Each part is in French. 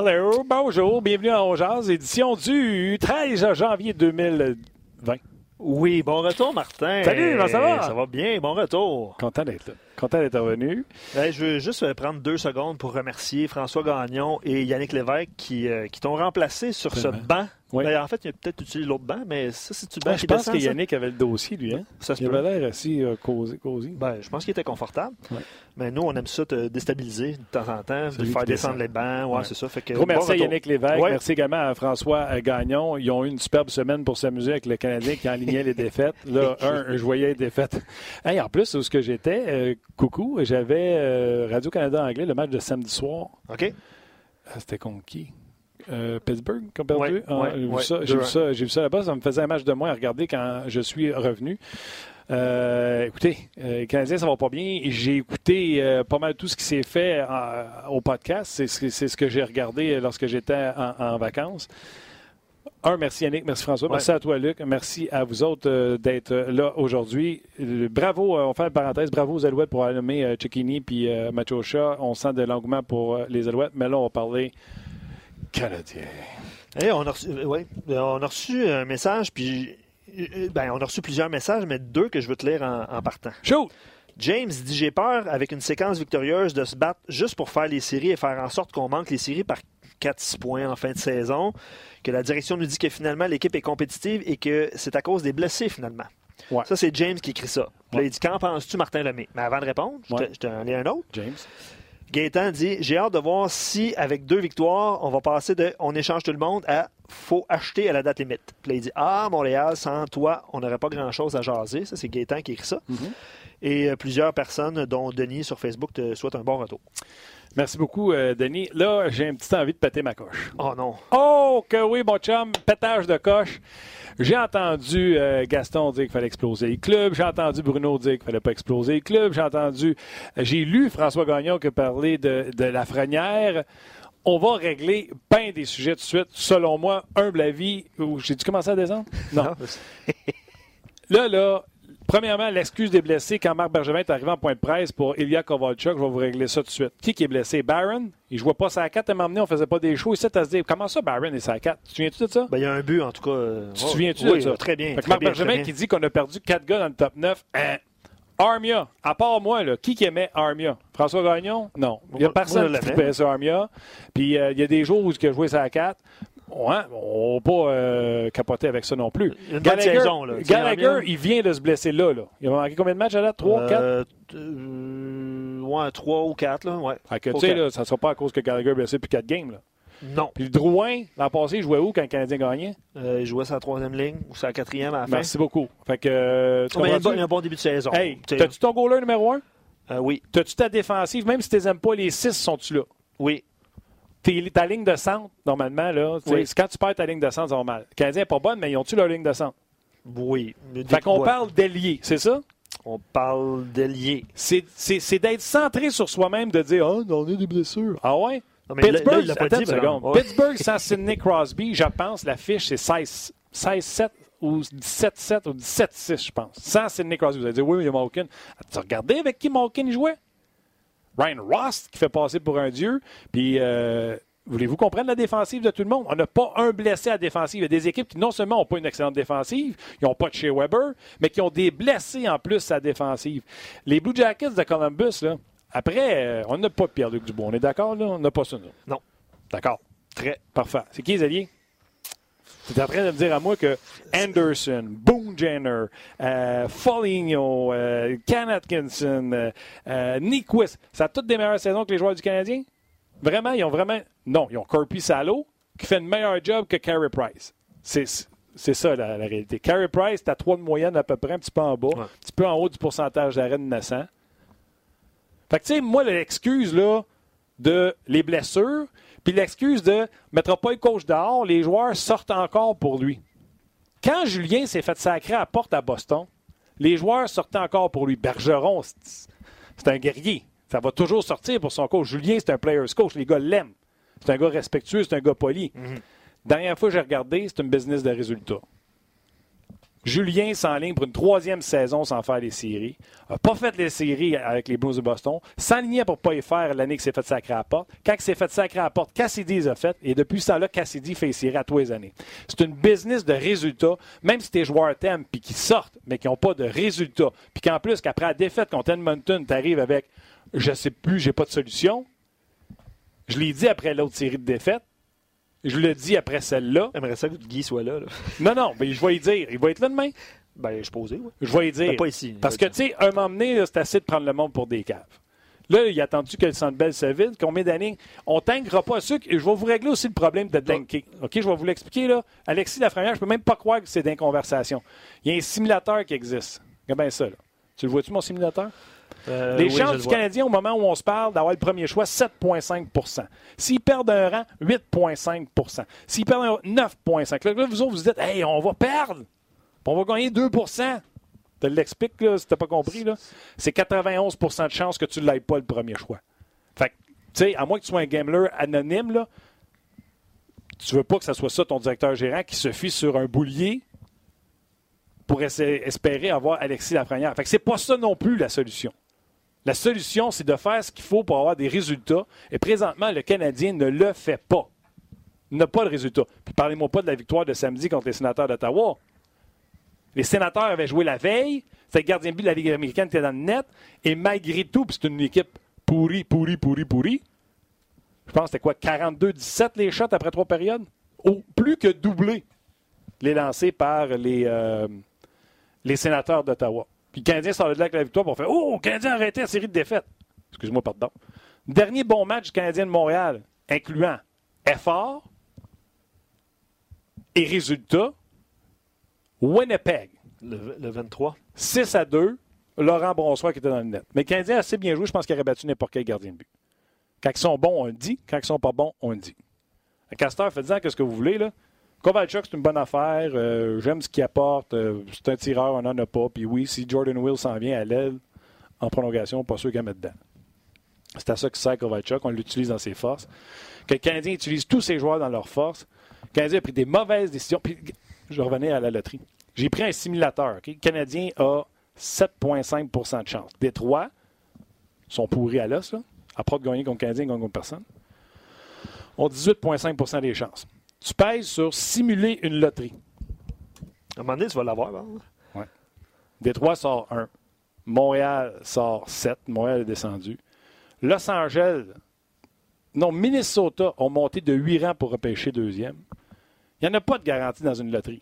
Hello, bonjour, bienvenue à Ongeaz, édition du 13 janvier 2020. Oui, bon retour, Martin. Salut, comment ça va? Ça va bien, bon retour. Content d'être là. Content d'être revenu. Ben, je veux juste euh, prendre deux secondes pour remercier François Gagnon et Yannick Lévesque qui, euh, qui t'ont remplacé sur ce banc. Oui. Ben, en fait, il a peut-être utilisé l'autre banc, mais ça, c'est-tu banc Ah, je pense descend, que ça? Yannick avait le dossier, lui. Hein? Ça se Il peut. avait l'air assez euh, cosy. cosy. Ben, je pense qu'il était confortable. Ouais. Mais nous, on aime ça te déstabiliser de temps en temps, de faire descendre descend. les bancs. Ouais, Ouais. c'est ça. Fait que, Gros bon merci à. Yannick Lévesque. Merci également à François euh, Gagnon. Ils ont eu une superbe semaine pour s'amuser avec le Canadien qui enlignait les défaites. Là, un, je voyais les défaites. Hey, en plus, où ce que j'étais, euh, coucou, j'avais euh, Radio-Canada anglais, le match de samedi soir. OK? Ah, C'était contre qui? Euh, Pittsburgh qui ont perdu? Ouais, Ah, ouais, j'ai vu ouais. ça, j'ai vu ça, j'ai vu ça là-bas. Ça me faisait un match de moins à regarder quand je suis revenu. Euh, écoutez, euh, les Canadiens, ça va pas bien. J'ai écouté euh, pas mal tout ce qui s'est fait au podcast. C'est ce, c'est ce que j'ai regardé lorsque j'étais en, en vacances. Un, merci Yannick, merci François, Ouais. merci à toi Luc, merci à vous autres euh, d'être là aujourd'hui. Euh, bravo, euh, on fait une parenthèse, bravo aux Alouettes pour euh, Cecchini puis Machocha. On sent de l'engouement pour les Alouettes, mais là, on va parler Canadien. Hey, on, a reçu, euh, ouais, euh, on a reçu un message, puis. euh, Ben, on a reçu plusieurs messages, mais deux que je veux te lire en, en partant. Shoot! James dit J'ai peur, avec une séquence victorieuse, de se battre juste pour faire les séries et faire en sorte qu'on manque les séries par 4-6 points en fin de saison. Que la direction nous dit que finalement l'équipe est compétitive et que c'est à cause des blessés finalement. Ouais. Ça, c'est James qui écrit ça. Puis là, il dit Qu'en penses-tu, Martin Lemay? Mais avant de répondre, je te- je un autre. James. Gaétan dit J'ai hâte de voir si, avec deux victoires, on va passer de on échange tout le monde à faut acheter à la date limite. Puis là, il dit Ah, Montréal, sans toi, on n'aurait pas grand-chose à jaser. Ça, c'est Gaétan qui écrit ça. Mhm. Et euh, plusieurs personnes, dont Denis sur Facebook, te souhaitent un bon retour. Merci beaucoup, euh, Denis. Là, j'ai une petite envie de péter ma coche. Oh non. Oh, que oui, mon chum, pétage de coche. J'ai entendu euh, Gaston dire qu'il fallait exploser le club. J'ai entendu Bruno dire qu'il fallait pas exploser le club. J'ai entendu, j'ai lu François Gagnon qui parlait de, de la frenière. On va régler bien des sujets tout de suite. Selon moi, humble avis. J'ai dû commencer à descendre? Non. Là, là, premièrement, l'excuse des blessés quand Marc Bergevin est arrivé en point de presse pour Ilya Kovalchuk, je vais vous régler ça tout de suite. Qui qui est blessé? Barron? Il jouait pas sa 4 à m'emmener, on faisait pas des shows. Ici, à se dire, comment ça, Barron est sa 4? Tu te souviens-tu de ça? Ben, il y a un but, en tout cas. euh, Tu te oh, souviens-tu oui, de ça? Très bien. Fait que très Marc bien, Bergevin qui dit qu'on a perdu 4 gars dans le top 9. Hein? Armia, à part moi, là, qui qui aimait Armia? François Gagnon? Non. Il n'y a personne moi, qui trippait sur Armia. Puis euh, il y a des jours où il a joué sa 4. Ouais, on va pas euh, capoter avec ça non plus. Une bonne saison, là. Gallagher, il vient de se blesser là. là. Il a manqué combien de matchs à date? 3, 4? Euh, euh, ouais, 3 ou 4, là. Ouais. Fait que, Trois, tu sais, quatre. là, ça ne sera pas à cause que Gallagher est blessé depuis 4 games. Là. Non. Puis Drouin, l'an passé, il jouait où quand le Canadien gagnait? Euh, il jouait sa troisième ligne ou sa quatrième à la fin. Merci beaucoup. Fait que, euh, tu Oh, mais il, y a un bon, comprends-tu? il y a un bon début de saison. Hey, t'as-tu ton goaler numéro 1? euh, oui, T'as-tu ta défensive? Même si tu les aimes pas, les 6 sont-tu là? oui. Ta ligne de centre, normalement, là, Oui. c'est quand tu perds ta ligne de centre, ça va mal. Le Canadien n'est pas bonne, mais ils ont-tu leur ligne de centre? Oui. Fait qu'on parle d'ailier, c'est ça? On parle d'alliés. C'est, c'est- c'est d'être centré sur soi-même, de dire, ah, on a des blessures. Ah ouais? Non, mais là- là, Pittsburgh, l'a pas dit, seconde. Ouais. Pittsburgh sans Sidney Crosby, je pense, la fiche, c'est 16 16-7 ou 17-7 ou 17-6, je pense. Sans Sidney Crosby. Vous allez dire, oui, mais il y a Malkin. As-tu regardé avec qui Malkin jouait? Ryan Ross, qui fait passer pour un dieu. Puis, euh, voulez-vous comprendre la défensive de tout le monde? On n'a pas un blessé à la défensive. Il y a des équipes qui, non seulement n'ont pas une excellente défensive, ils n'ont pas de chez Weber, mais qui ont des blessés en plus à la défensive. Les Blue Jackets de Columbus, là, après, euh, on n'a pas Pierre-Luc Dubois. On est d'accord, là? On n'a pas ça, nous. Non. D'accord. Très parfait. C'est qui les alliés? Tu es en train de me dire à moi que Anderson, Boone Jenner, euh, Foligno, euh, Ken Atkinson, euh, euh, Nyquist, ça a toutes des meilleures saisons que les joueurs du Canadien? Vraiment, ils ont vraiment. Non, ils ont Corby Salo qui fait un meilleur job que Carey Price. C'est. C'est ça la, la réalité. Carey Price, tu as 3 de moyenne à peu près, un petit peu en bas, Ouais. un petit peu en haut du pourcentage d'arrêt de naissant. Fait que, tu sais, moi, l'excuse, là, de les blessures, puis l'excuse de mettra pas le coach dehors, les joueurs sortent encore pour lui. Quand Julien s'est fait sacrer à la porte à Boston, les joueurs sortaient encore pour lui. Bergeron, c'est un guerrier. Ça va toujours sortir pour son coach. Julien, c'est un player's coach. Les gars l'aiment. C'est un gars respectueux, c'est un gars poli. Dernière fois que j'ai regardé, c'est une business de résultats. Julien s'enligne pour une troisième saison sans faire les séries. n'a pas fait les séries avec les Blues de Boston. S'enlignait pour pas y faire l'année qu'il s'est fait sacrer à porte. Quand il s'est fait sacrer à porte, Cassidy les a fait. Et depuis ça, là Cassidy fait les séries à tous les années. C'est une business de résultats. Même si tes joueurs t'aiment puis qu'ils sortent, mais qui n'ont pas de résultats. Puis qu'en plus, qu'après la défaite contre Edmonton, tu arrives avec je sais plus, j'ai pas de solution. Je l'ai dit après l'autre série de défaites. Je le dis après celle-là. J'aimerais ça que Guy soit là. Non, non, mais je vais y dire. Il va être là demain. Ben, je posais, oui. Je vais y dire. Ben, pas ici. Parce que, tu sais, un moment donné, c'est assez de prendre le monde pour des caves. Là, il a attendu que le Centre Bell se vide. Combien d'années? On tankera pas ce Je vais vous régler aussi le problème de tanker. OK, je vais vous l'expliquer, là. Alexis Lafrenière, je peux même pas croire que c'est d'une conversation. Il y a un simulateur qui existe. Regarde bien ça, là. Tu le vois-tu, mon simulateur? Euh, les oui, chances du le. Canadien au moment où on se parle d'avoir le premier choix, 7,5% S'ils perdent un rang, 8,5% S'ils perdent un 9,5 Là, là, vous autres, vous dites, hey, on va perdre. On va gagner 2% Tu l'expliques, là, si tu n'as pas compris. là. C'est 91% de chance que tu ne l'aies pas le premier choix. Fait que, tu sais, à moins que tu sois un gambler anonyme, là, tu veux pas que ce soit ça ton directeur gérant qui se fie sur un boulier pour espérer avoir Alexis Lafrenière. Fait que c'est pas ça non plus la solution. La solution, c'est de faire ce qu'il faut pour avoir des résultats. Et présentement, le Canadien ne le fait pas. N'a pas de résultat. Puis parlez-moi pas de la victoire de samedi contre les sénateurs d'Ottawa. Les sénateurs avaient joué la veille. C'était le gardien de but de la Ligue américaine qui était dans le net. Et malgré tout, puis c'est une équipe pourrie, pourrie, pourrie, pourrie. Je pense que c'était quoi, 42-17 les shots après trois périodes? Plus que doublé les lancés par les, euh, les sénateurs d'Ottawa. Puis le Canadien sort de là avec la victoire pour faire Oh, le Canadien a arrêté la série de défaites. Excuse-moi, pardon. Dernier bon match du Canadien de Montréal, incluant effort et résultat. Winnipeg, Le, le 23. 6 à 2. Laurent Bronsoir qui était dans le net. Mais le Canadien a assez bien joué, je pense qu'il aurait battu n'importe quel gardien de but. Quand ils sont bons, on le dit. Quand ils sont pas bons, on le dit. Castor, faites-en qu'est-ce que vous voulez. Là. Kovalchuk, c'est une bonne affaire. Euh, J'aime ce qu'il apporte. Euh, c'est un tireur, on n'en a pas. Puis oui, si Jordan Will s'en vient à l'aile en prolongation, pas sûr qu'elle mette dedans. C'est à ça que sert Kovalchuk. On l'utilise dans ses forces. Que le Canadien utilise tous ses joueurs dans leurs forces. Le Canadien a pris des mauvaises décisions. Puis, je revenais à la loterie. J'ai pris un simulateur. Le Canadien a 7,5% de chance. Détroit sont pourris à l'os. À part de gagner contre le Canadien, ils contre personne. Ont 18,5% des chances. Tu pèses sur simuler une loterie. À un moment donné, tu vas l'avoir. hein? Détroit sort 1. Montréal sort 7. Montréal est descendu. Los Angeles, non, Minnesota ont monté de 8 rangs pour repêcher deuxième. Il n'y en a pas de garantie dans une loterie.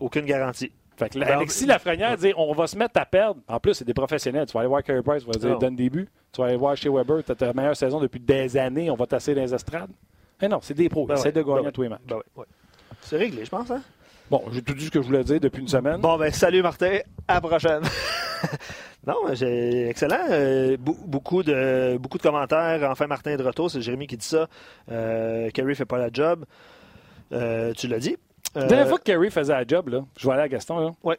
Aucune garantie. Fait que là, Alexis Lafrenière dit on va se mettre à perdre. En plus, c'est des professionnels. Tu vas aller voir Carey Price, tu vas dire Non. donne des buts. Tu vas aller voir chez Weber, tu as ta meilleure saison depuis des années, on va tasser dans les estrades. Mais non, c'est des pros. Ben essaient ouais, de gagner ben à tous les matchs. Ben ouais. C'est réglé, je pense. Hein? Bon, j'ai tout dit ce que je voulais dire depuis une semaine. Bon, ben, salut Martin. À la prochaine. non, excellent. Euh, beaucoup, de, beaucoup de commentaires. Enfin, Martin est de retour. C'est Jérémy qui dit ça. Euh, Kerry fait pas la job. Euh, tu l'as dit. Euh, La dernière fois que Kerry faisait la job, là, je vais aller à Gaston. Là. Ouais.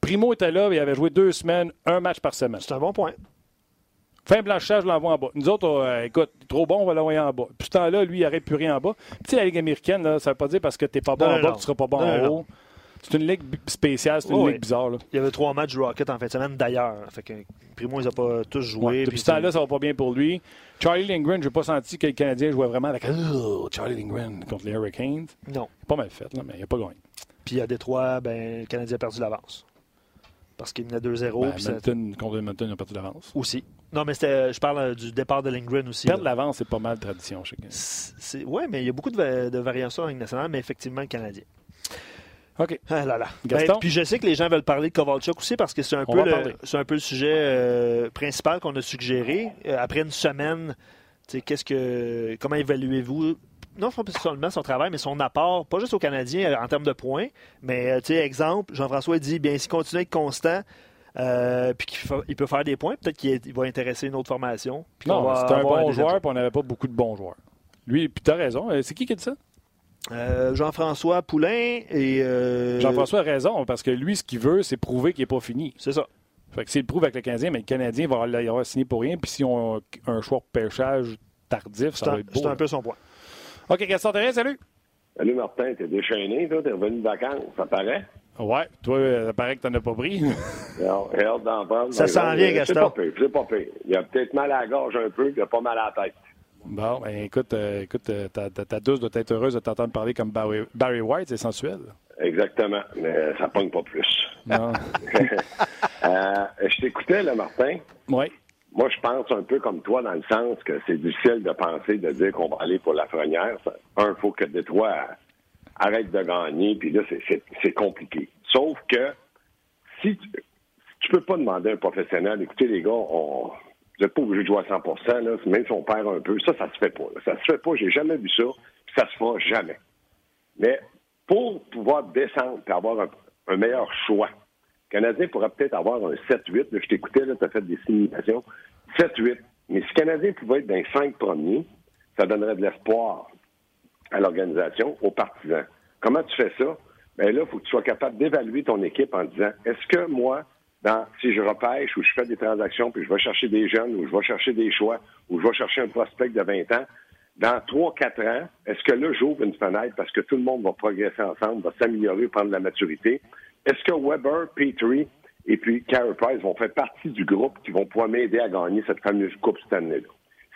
Primo était là, il avait joué deux semaines, un match par semaine. c'est un bon point. Fin blanchissage, je l'envoie en bas. Nous autres, euh, écoute, trop bon, on va l'envoyer en bas. Puis ce temps-là, lui, il n'arrête plus rien en bas. Puis, la Ligue américaine, là, ça ne veut pas dire parce que tu n'es pas bon Non, en bas non. que tu ne seras pas bon Non, en haut. C'est une ligue spéciale, c'est une Oh, ligue oui. bizarre. Là. Il y avait trois matchs du Rocket en fin de semaine d'ailleurs. Fait que Primo, ils n'ont pas tous joué. Ouais. Depuis ce temps-là, ça va pas bien pour lui. Charlie Lindgren, je n'ai pas senti que le Canadien jouait vraiment avec Oh, Charlie Lindgren contre les Hurricanes. Non. Pas mal fait, là, mais il n'a pas gagné. Puis à Détroit, ben, le Canadien a perdu l'avance. Parce qu'il menait 2-0. Ben, puis ça- contre ont perdu l'avance. Aussi. Non, mais c'était, je parle euh, du départ de Lindgren aussi. Perdre l'avance, c'est pas mal de tradition chez Ouais, mais il y a beaucoup de, va- de variations en Ligue nationale, mais effectivement, le Canadien. OK. Ah là là. Gaston? Ben, puis je sais que les gens veulent parler de Kovalchuk aussi parce que c'est un, peu le, c'est un peu le sujet euh, principal qu'on a suggéré. Euh, après une semaine, qu'est-ce que, comment évaluez-vous? Non seulement son travail, mais son apport, pas juste aux Canadiens en termes de points, mais exemple, Jean-François dit, bien, s'il continue à être constant, euh, puis qu'il peut faire des points, peut-être qu'il va intéresser une autre formation. puis Non, c'était un bon joueur, puis on n'avait pas beaucoup de bons joueurs. Lui, puis t'as raison. Euh, C'est qui qui a dit ça? Euh, Jean-François Poulain et. euh, Jean-François a raison, parce que lui, ce qu'il veut, c'est prouver qu'il n'est pas fini. C'est ça. Fait que s'il le prouve avec le Canadien, mais le Canadien va y avoir signé pour rien. Puis si on a un choix de pêchage tardif, C'est ça va un, être beau. c'est un peu son point. OK, Gaston Thérèse, salut! Salut Martin, t'es déchaîné, toi, t'es revenu de vacances, ça paraît? Ouais, toi, euh, ça paraît que t'en as pas pris. J'ai hâte d'en prendre. Ça s'en vient, Gaston. C'est pas pire, c'est pas pire. Il a peut-être mal à la gorge un peu, puis il a pas mal à la tête. Bon, ben écoute, euh, écoute euh, ta, ta, ta, douce doit être heureuse de t'entendre parler comme Barry, Barry White, c'est sensuel. Exactement, mais ça pogne pas plus. Non. euh, je t'écoutais, là, Martin. Oui. Moi, je pense un peu comme toi, dans le sens que c'est difficile de penser, de dire qu'on va aller pour la frenière. Un, il faut que Détroit arrête de gagner, puis là, c'est compliqué. Sauf que si tu, tu peux pas demander à un professionnel, écoutez, les gars, on, vous n'êtes pas obligé de jouer à 100 là, même si on perd un peu. Ça, ça se fait pas. Là. Ça se fait pas. J'ai jamais vu ça. Puis ça se fera jamais. Mais pour pouvoir descendre et avoir un, un meilleur choix, le Canadien pourrait peut-être avoir un 7-8. Je t'écoutais, tu as fait des simulations. 7-8. Mais si le Canadien pouvait être dans les cinq premiers, ça donnerait de l'espoir à l'organisation, aux partisans. Comment tu fais ça? Bien là, il faut que tu sois capable d'évaluer ton équipe en disant est-ce que moi, dans, si je repêche ou je fais des transactions, puis je vais chercher des jeunes, ou je vais chercher des choix, ou je vais chercher un prospect de 20 ans, dans 3-4 ans, est-ce que là, j'ouvre une fenêtre parce que tout le monde va progresser ensemble, va s'améliorer, prendre de la maturité? Est-ce que Weber, Petrie et puis Carey Price vont faire partie du groupe qui vont pouvoir m'aider à gagner cette fameuse Coupe cette année-là?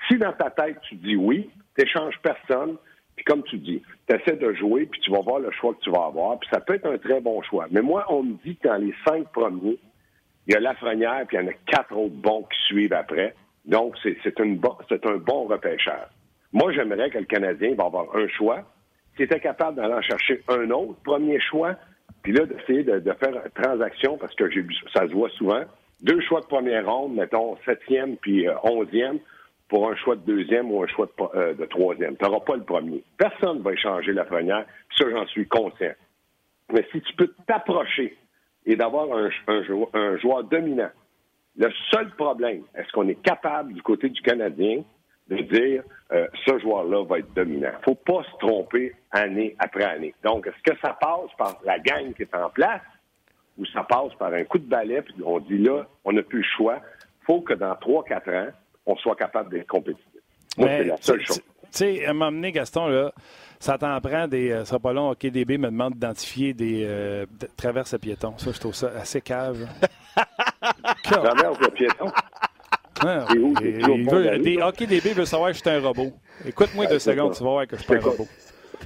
Si dans ta tête, tu dis oui, tu n'échanges personne, puis comme tu dis, tu essaies de jouer, puis tu vas voir le choix que tu vas avoir, puis ça peut être un très bon choix. Mais moi, on me dit que dans les cinq premiers, il y a Lafrenière, puis il y en a quatre autres bons qui suivent après. Donc, c'est un bon repêchage. Moi, j'aimerais que le Canadien va avoir un choix. S'il était capable d'aller chercher un autre premier choix, puis là, d'essayer de, faire transaction, parce que ça se voit souvent, deux choix de première ronde, mettons septième puis euh, onzième, pour un choix de deuxième ou un choix de, euh, troisième. Tu n'auras pas le premier. Personne ne va échanger la première, ça, j'en suis conscient. Mais si tu peux t'approcher et d'avoir un, un, joueur, un joueur dominant, le seul problème, est-ce qu'on est capable du côté du Canadien de dire euh, ce joueur-là va être dominant? Faut pas se tromper année après année. Donc, est-ce que ça passe par la gang qui est en place ou ça passe par un coup de balai, puis on dit là, on n'a plus le choix. Faut que dans 3-4 ans, on soit capable d'être compétitif. Moi, c'est la seule chose. Tu sais, à m'amener, Gaston, là, ça t'en prend des. Euh, ça pas long, DB me demande d'identifier des euh, traverses à piétons. Ça, je trouve ça assez cave. traverses à piétons? Ah, il, il veut, des, OK, DB veut savoir que je suis un robot. Écoute-moi deux secondes, tu vas voir que je suis pas un robot.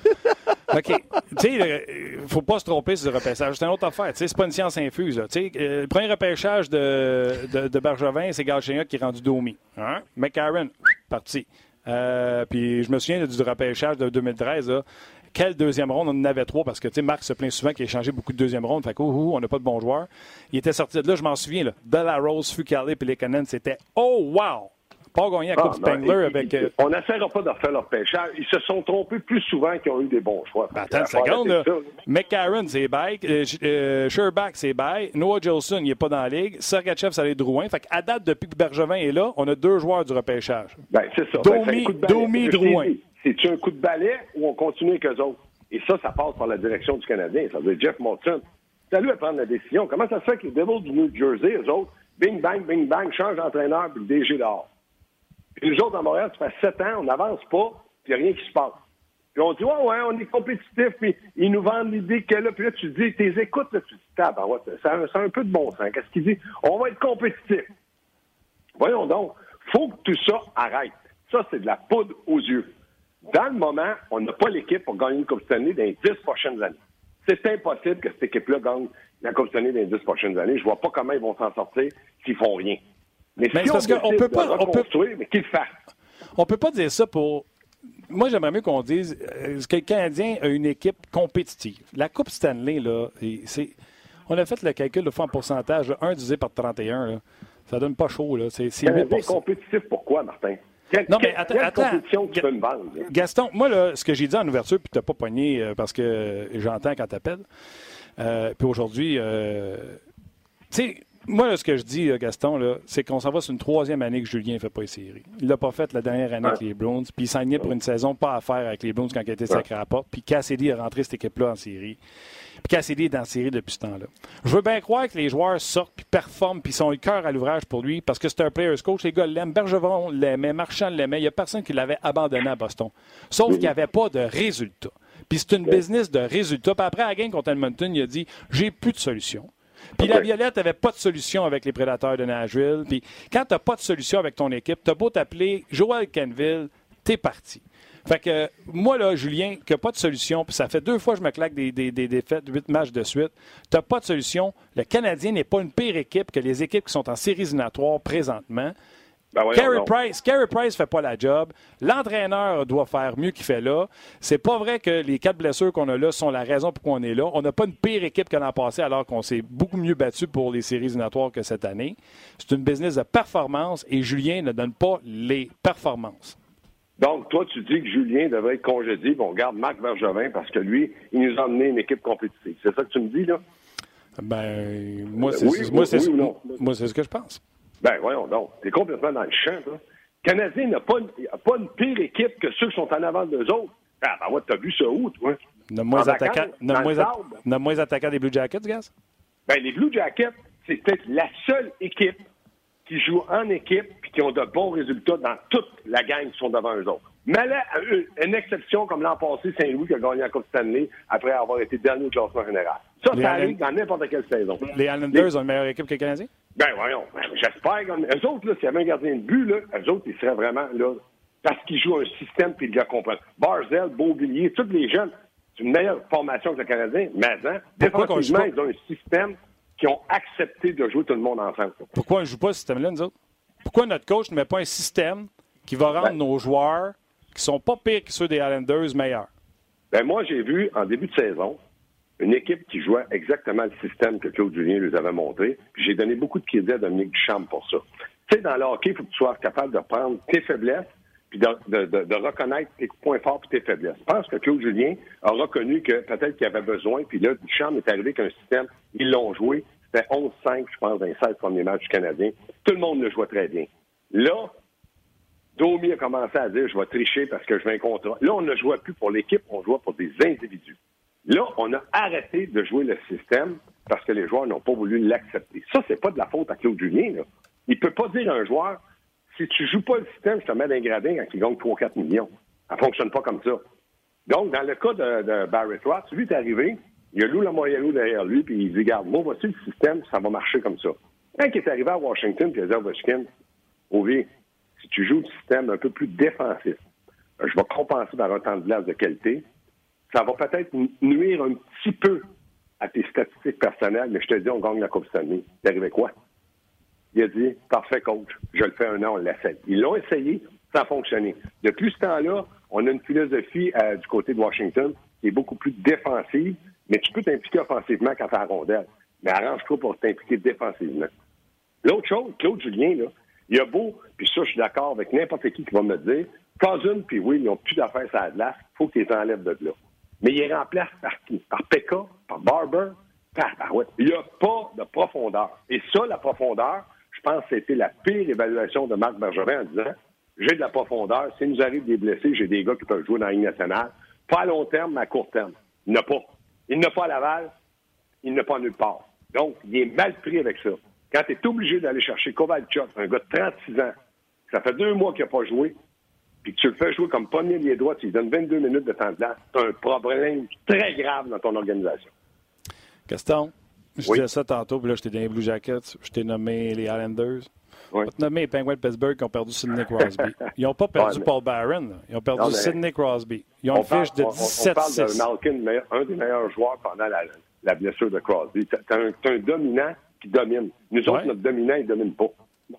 OK. Tu sais, il ne faut pas se tromper sur le repêchage. C'est une autre affaire. C'est pas une science infuse. Sais, le premier repêchage de, de, Bergevin, c'est Galchenyuk qui est rendu Domi. Hein? McCarron, parti. Euh, puis je me souviens du repêchage de 2013. Là. Quelle deuxième ronde? On en avait trois parce que, Marc se plaint souvent qu'il a changé beaucoup de deuxième ronde. Fait que, oh, on n'a pas de bons joueurs. Il était sorti de là, je m'en souviens, là. De la Rose, Fucale et Pelikanen, c'était oh, wow! Pas gagné à Ah, Coupe Spengler avec. euh, On n'essaiera pas de refaire leur pêchage. Ils se sont trompés plus souvent qu'ils ont eu des bons choix. Ben, attends une seconde, là. McCarron, c'est bail. Euh, euh, Sherbach, c'est bail. Noah Jolson, il n'est pas dans la ligue. Sergachev, ça allait Drouin. Fait qu'à date, depuis que Bergevin est là, on a deux joueurs du repêchage. Ben, c'est ça. Domi- Ben. Domi, Drouin. C'est-tu un coup de balai ou on continue avec eux autres? Et ça, ça passe par la direction du Canadien. Ça veut dire Jeff Molson. C'est à lui à prendre la décision. Comment ça se fait que les Devils du New Jersey, eux autres, bing, bang, bing, bang, changent d'entraîneur puis le DG dehors? Puis nous autres, à Montréal, ça fait sept ans, on n'avance pas, puis il a rien qui se passe. Puis on dit, ouais, ouais, on est compétitif, puis ils nous vendent l'idée que là, puis là, tu dis, t'es écoutes, là, tu dis, tabarouette, ça un peu de bon sens. Qu'est-ce qu'il dit? On va être compétitif. Voyons donc, faut que tout ça arrête. Ça, c'est de la poudre aux yeux. Dans le moment, on n'a pas l'équipe pour gagner une Coupe Stanley dans les dix prochaines années. C'est impossible que cette équipe-là gagne la Coupe Stanley dans les dix prochaines années. Je vois pas comment ils vont s'en sortir s'ils font rien. Mais, Mais si c'est parce on qu'on peut pas- on peut- mais qu'ils le fassent. On peut pas dire ça pour. Moi, j'aimerais mieux qu'on dise euh, que le Canadien a une équipe compétitive. La Coupe Stanley, là, c'est. On a fait le calcul de fois en pourcentage, là, 1 divisé par 31. Là. Ça donne pas chaud. Là. C'est, c'est Le 8 Canadien est compétitif, pourquoi, Martin? Quelle, Non, mais attends, attends. tu peux me vendre? Gaston, moi, là, ce que j'ai dit en ouverture, puis tu n'as pas pogné euh, parce que j'entends quand tu appelles. puis aujourd'hui, euh, tu sais, moi, ce que je dis, Gaston, c'est qu'on s'en va sur une troisième année que Julien ne fait pas les séries. Il l'a pas fait la dernière année avec les Browns, puis il s'en pour une saison pas à faire avec les Browns quand il était sacré à porte, puis Cassidy est rentré cette équipe-là en série. Puis Cassidy est dans la série depuis ce temps-là. Je veux bien croire que les joueurs sortent, puis performent, puis sont le cœur à l'ouvrage pour lui, parce que c'est un player's coach. Les gars l'aiment. Bergevon l'aimait, Marchand l'aimait. Il n'y a personne qui l'avait abandonné à Boston. Sauf qu'il n'y avait pas de résultat. Puis c'est une business de résultats. Puis après, à la game contre Edmonton, il a dit J'ai plus de solution. Puis la Violette n'avait pas de solution avec les prédateurs de Nashville. Puis quand tu n'as pas de solution avec ton équipe, tu as beau t'appeler Joel Kenville, t'es parti. Fait que moi, là, Julien, n'a pas de solution, puis ça fait deux fois que je me claque des, des, des défaites, huit matchs de suite, tu n'as pas de solution. Le Canadien n'est pas une pire équipe que les équipes qui sont en séries éliminatoires présentement. Ben Carey Price, Carey Price fait pas la job. L'entraîneur doit faire mieux qu'il fait là. C'est pas vrai que les quatre blessures qu'on a là sont la raison pour on est là. On n'a pas une pire équipe que l'an passé alors qu'on s'est beaucoup mieux battu pour les séries éliminatoires que cette année. C'est une business de performance et Julien ne donne pas les performances. Donc, toi, tu dis que Julien devrait être congédié. Bon, on garde Marc Bergevin parce que lui, il nous a amené une équipe compétitive. C'est ça que tu me dis, là? Ben, moi, c'est moi, c'est ce que je pense. Ben, voyons donc. T'es complètement dans le champ, là. Le Canadien n'a pas, pas, une pire équipe que ceux qui sont en avant d'eux autres. Ah, ben, ouais, t'as vu ça où, toi? Nomme-moi les attaquants des Blue Jackets, Gaz. Ben, les Blue Jackets, c'est peut-être la seule équipe qui joue en équipe et qui ont de bons résultats dans toute la gang qui sont devant eux autres. Mais là, une exception comme l'an passé, Saint-Louis qui a gagné la Coupe Stanley après avoir été dernier au classement général. Ça, ça arrive dans n'importe quelle saison. Les Islanders ont une meilleure équipe que les Canadiens? Ben voyons, j'espère. Eux autres, s'il y avait un gardien de but, là, eux autres, ils seraient vraiment là parce qu'ils jouent un système puis ils le comprennent. Barzell, Beauvillier, tous les jeunes, c'est une meilleure formation que le Canadien, mais hein, défensivement, ils ont un système qui ont accepté de jouer tout le monde ensemble. Pourquoi on ne joue pas ce système-là, nous autres? Pourquoi notre coach ne met pas un système qui va rendre ben- nos joueurs, qui sont pas pires que ceux des Islanders, meilleurs? Ben moi, j'ai vu en début de saison une équipe qui jouait exactement le système que Claude Julien nous avait montré. J'ai donné beaucoup de crédit à Dominique Duchamp pour ça. Tu sais, dans le hockey, il faut que tu sois capable de prendre tes faiblesses puis de, reconnaître tes points forts et tes faiblesses. Je pense que Claude Julien a reconnu que peut-être qu'il avait besoin, puis là, Duchamp est arrivé qu'un système, ils l'ont joué. C'était 11-5, je pense, dans les 16 premiers matchs du Canadien. Tout le monde le jouait très bien. Là, Domi a commencé à dire je vais tricher parce que je veux un contrat. Là, on ne jouait plus pour l'équipe, on jouait pour des individus. Là, on a arrêté de jouer le système parce que les joueurs n'ont pas voulu l'accepter. Ça, c'est pas de la faute à Claude Julien. Là. Il peut pas dire à un joueur si tu joues pas le système, je te mets d'un gradin quand il gagne 3-4 millions. Ça fonctionne pas comme ça. Donc, dans le cas de, Barrett Ross, lui est arrivé, il y a Lou derrière lui, puis il dit Regarde, moi, voici le système, ça va marcher comme ça. Quand il est arrivé à Washington, puis il a dit à Ovechkin Ovi, si tu joues le système un peu plus défensif, je vais compenser par un temps de glace de qualité. Ça va peut-être nuire un petit peu à tes statistiques personnelles, mais je te dis, on gagne la Coupe Stanley. Arrivé quoi? Il a dit Parfait, coach, je le fais un an, on l'essaie. Ils l'ont essayé, ça a fonctionné. Depuis ce temps-là, on a une philosophie euh, du côté de Washington qui est beaucoup plus défensive, mais tu peux t'impliquer offensivement quand tu la rondelle. Mais arrange-toi pour t'impliquer défensivement. L'autre chose, Claude Julien, là, il a beau, puis ça, je suis d'accord avec n'importe qui qui va me dire, Cousin puis oui, ils n'ont plus d'affaires à la glace, il faut qu'ils les enlèvent de là. Mais il est remplacé par qui? Par Pekka, par Barber, par ouais. Il n'y a pas de profondeur. Et ça, la profondeur, je pense que c'était la pire évaluation de Marc Bergevin en disant j'ai de la profondeur, s'il nous arrive des blessés, j'ai des gars qui peuvent jouer dans la Ligue nationale. Pas à long terme, mais à court terme. Il n'a pas. Il n'a pas à Laval, il n'a pas nulle part. Donc, il est mal pris avec ça. Quand tu es obligé d'aller chercher Kovalchuk, un gars de 36 ans, ça fait deux mois qu'il n'a pas joué, puis que tu le fais jouer comme premier lié droit, tu lui donnes 22 minutes de temps de glace, c'est un problème très grave dans ton organisation. Gaston, je disais ça tantôt, puis là, j'étais dans les Blue Jackets, je t'ai nommé les Islanders. Oui. Je t'ai nommé les Penguins de Pittsburgh qui ont perdu Sidney Crosby. Ils n'ont pas perdu Paul Barron, ils ont perdu Sidney Crosby. Ils ont une fiche de 17 On, parle de Malkin, un des meilleurs joueurs pendant la, blessure de Crosby. Tu un, un, dominant qui domine. Nous autres, notre dominant, il ne domine pas.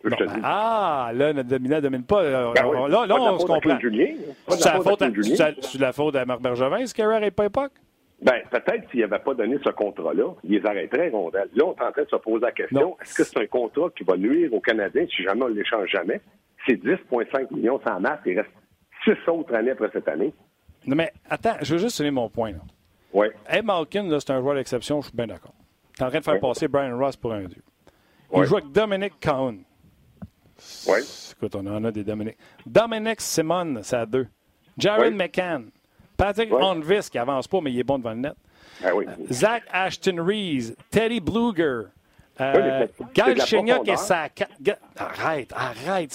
Ben, ah, là, notre dominant ne domine pas. Ben là, là on se comprend. C'est la, faute à, la faute à Marc Bergevin, n'est pas époque? Ben, peut-être s'il n'avait pas donné ce contrat-là, il les arrêterait, Rondel. Là, on est en train de se poser la question, est-ce que c'est un contrat qui va nuire aux Canadiens si jamais on ne l'échange jamais? C'est 10,5 millions sans masse, il reste six autres années après cette année. Non, mais attends, je veux juste donner mon point. Là. Oui. Hey Malkin, c'est un joueur d'exception, je suis bien d'accord. Tu es en train de faire passer Brian Ross pour un dieu. Il joue avec Dominic Cohn. Oui. Écoute, on en a des Dominic. Dominic Simon, c'est à deux. Jared McCann. Patrick ouais. qui avance pas, mais il est bon devant le net. Ah oui. Zach Ashton Rees. Teddy Bluger. Euh, Gal Chignac et sa. Arrête, arrête.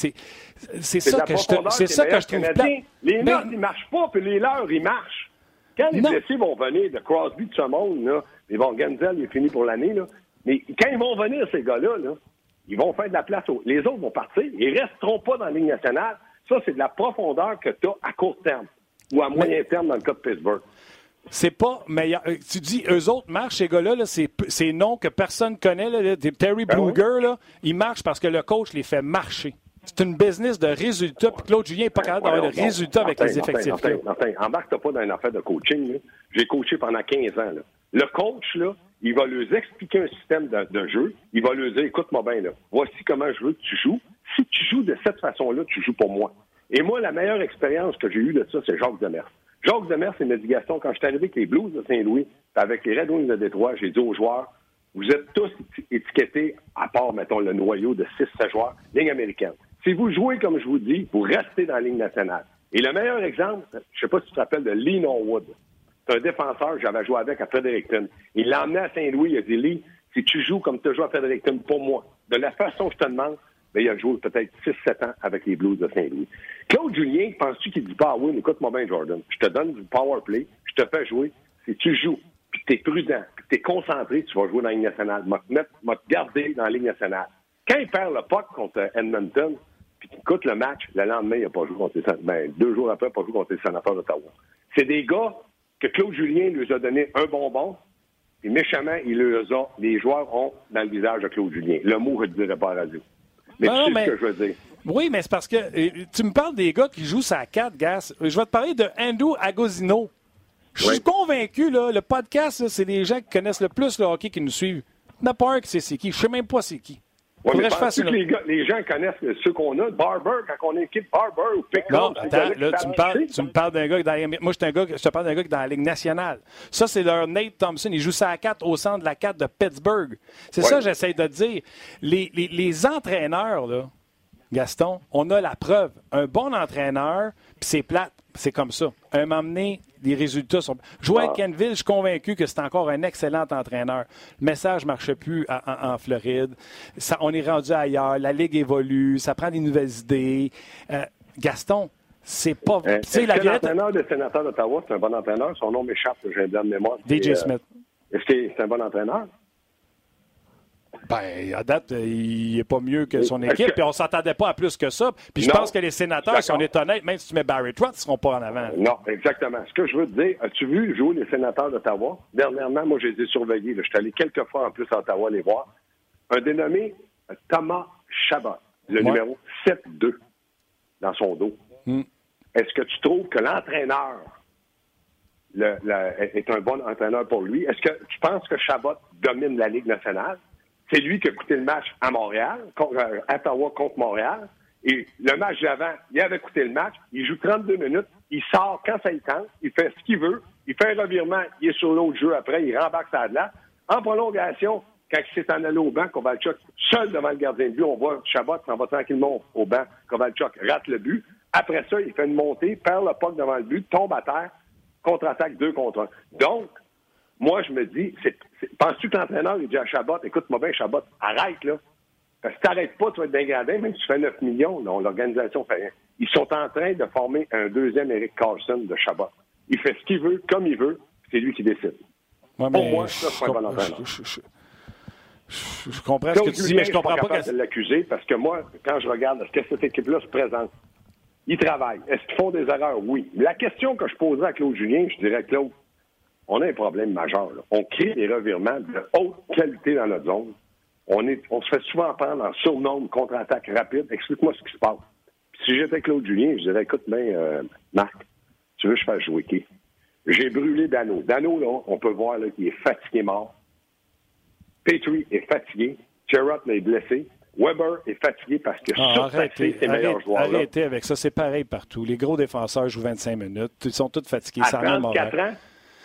C'est ça, que je, c'est ça que je trouve plat. Les notes, ils marchent pas, puis les leurs, ils marchent. Quand les blessés vont venir de Crosby de ce monde, là, mais bon, Genzel, il est fini pour l'année, là. Mais quand ils vont venir, ces gars-là, là, ils vont faire de la place. Les autres vont partir. Ils resteront pas dans la Ligue nationale. Ça, c'est de la profondeur que tu as à court terme ou à moyen terme dans le cas de Pittsburgh. C'est pas meilleur. Euh, tu dis, eux autres marchent, ces gars-là, -là, c'est noms que personne connaît. Là, Terry ben Bluger, là, ils marchent parce que le coach les fait marcher. C'est une business de résultats. Puis Claude Julien n'est pas capable d'avoir de résultats avec les effectifs. Enfin, enfin, embarque pas dans une affaire de coaching. J'ai coaché pendant 15 ans. Là. Le coach, là, il va leur expliquer un système de, jeu. Il va leur dire, écoute-moi bien, là, voici comment je veux que tu joues. Si tu joues de cette façon-là, tu joues pour moi. Et moi, la meilleure expérience que j'ai eue de ça, c'est Jacques Demers. Jacques Demers, c'est une Gaston. Quand je suis arrivé avec les Blues de Saint-Louis, avec les Red Wings de Détroit, j'ai dit aux joueurs, vous êtes tous étiquetés, à part, mettons, le noyau de 6-7 joueurs, ligne américaine. Si vous jouez comme je vous dis, vous restez dans la ligne nationale. Et le meilleur exemple, je ne sais pas si tu te rappelles de Lee Norwood. C'est un défenseur j'avais joué avec à Fredericton. Il l'a emmené à Saint-Louis, il a dit, Lee, si tu joues comme tu joues à Fredericton pour moi, de la façon que je te demande, bien, il a joué peut-être 6-7 ans avec les Blues de Saint-Louis. Claude Julien, penses-tu qu'il dit pas, ah oui, écoute-moi bien, Jordan, je te donne du power play, je te fais jouer. Si tu joues, puis tu es prudent, puis tu es concentré, tu vas jouer dans la Ligue nationale. Je vais te garder dans la Ligue nationale. Quand il perd le puck contre Edmonton, puis qu'il coûte le match, le lendemain, il n'a pas joué contre les ben, deux jours après, il n'a pas joué contre les sénateurs d'Ottawa. C'est des gars que Claude Julien lui a donné un bonbon, et méchamment, il les, a, les joueurs ont dans le visage de Claude Julien. Le mot, je ne dirais pas à radio. Mais tu sais ce que je veux dire. Oui, mais c'est parce que euh, tu me parles des gars qui jouent sa 4, Gas. Je vais te parler de Andrew Agosino. Je suis convaincu, là, le podcast, c'est les gens qui connaissent le plus le hockey qui nous suivent. N'a pas un qui sait c'est qui. Je sais même pas c'est qui. Ouais, mais que les, gars, les, gens connaissent ceux qu'on a? Barber, quand on équipe Barber ou Pickle. Non, attends, là, tu me, parles, tu me parles d'un gars dans Moi, je, un gars, je te parle d'un gars qui est dans la Ligue nationale. Ça, c'est leur Nate Thompson. Il joue ça à 4 au centre de la 4 de Pittsburgh. C'est ça que j'essaie de dire. Les, les, les entraîneurs, là, Gaston, on a la preuve. Un bon entraîneur, puis c'est plate, c'est comme ça. Un moment donné, les résultats sont. Jouer à ah. Kenville, je suis convaincu que c'est encore un excellent entraîneur. Le message ne marchait plus en, Floride. Ça, on est rendu ailleurs. La Ligue évolue. Ça prend des nouvelles idées. Euh, Gaston, c'est pas. Euh, tu la L'entraîneur des sénateurs d'Ottawa, c'est un bon entraîneur? Son nom m'échappe, j'ai un de mémoire. DJ Smith. Est-ce que c'est un bon entraîneur? Ben, à date, il n'est pas mieux que son équipe, puis on ne s'attendait pas à plus que ça. Puis je pense que les sénateurs, si on est honnête, même si tu mets Barry Trotz, ne seront pas en avant. Non, exactement. Ce que je veux te dire, as-tu vu jouer les sénateurs d'Ottawa? Dernièrement, moi, je les ai surveillés. Je suis allé quelques fois en plus à Ottawa les voir. Un dénommé Thomas Chabot, le numéro 7-2 dans son dos. Hmm. Est-ce que tu trouves que l'entraîneur est un bon entraîneur pour lui? Est-ce que tu penses que Chabot domine la Ligue nationale? C'est lui qui a coûté le match à Montréal, euh, Ottawa contre Montréal. Et le match d'avant, il avait coûté le match. Il joue 32 minutes. Il sort quand ça y tente. Il fait ce qu'il veut. Il fait un revirement. Il est sur l'autre jeu après. Il rembarque sa là. En prolongation, quand il s'est en allé au banc, Kovalchuk, seul devant le gardien de but, on voit Chabot s'en va tranquillement au banc. Kovalchuk rate le but. Après ça, il fait une montée, perd le puck devant le but, tombe à terre, contre-attaque deux contre un. Donc, moi, je me dis, penses-tu que l'entraîneur, il dit à Chabot, écoute-moi bien, Chabot, arrête, là. Parce que si t'arrêtes pas, tu vas être dégradé, même si tu fais 9 millions, l'organisation fait rien. Ils sont en train de former un deuxième Eric Carlson de Chabot. Il fait ce qu'il veut, comme il veut, c'est lui qui décide. Pour moi, ça, c'est un bon entraîneur. Je, comprends ce que tu dis, mais je comprends pas, pas de l'accuser parce que moi, quand je regarde, est-ce que cette équipe-là se présente? Ils travaillent. Est-ce qu'ils font des erreurs? Oui. La question que je poserais à Claude Julien, je dirais, Claude, on a un problème majeur. On crée des revirements de haute qualité dans notre zone. On, est, on se fait souvent prendre en surnombre contre-attaque rapide. Explique-moi ce qui se passe. si j'étais Claude Julien, je dirais, écoute bien, euh, Marc, tu veux que je fasse jouer qui? J'ai brûlé Dano. Dano, là, on peut voir qu'il est fatigué mort. Petrie est fatigué. Gerrard est blessé. Weber est fatigué parce que ah, arrêtez, ses meilleurs joueurs. Arrêtez avec ça, c'est pareil partout. Les gros défenseurs jouent 25 minutes. Ils sont tous fatigués. À 34 ans,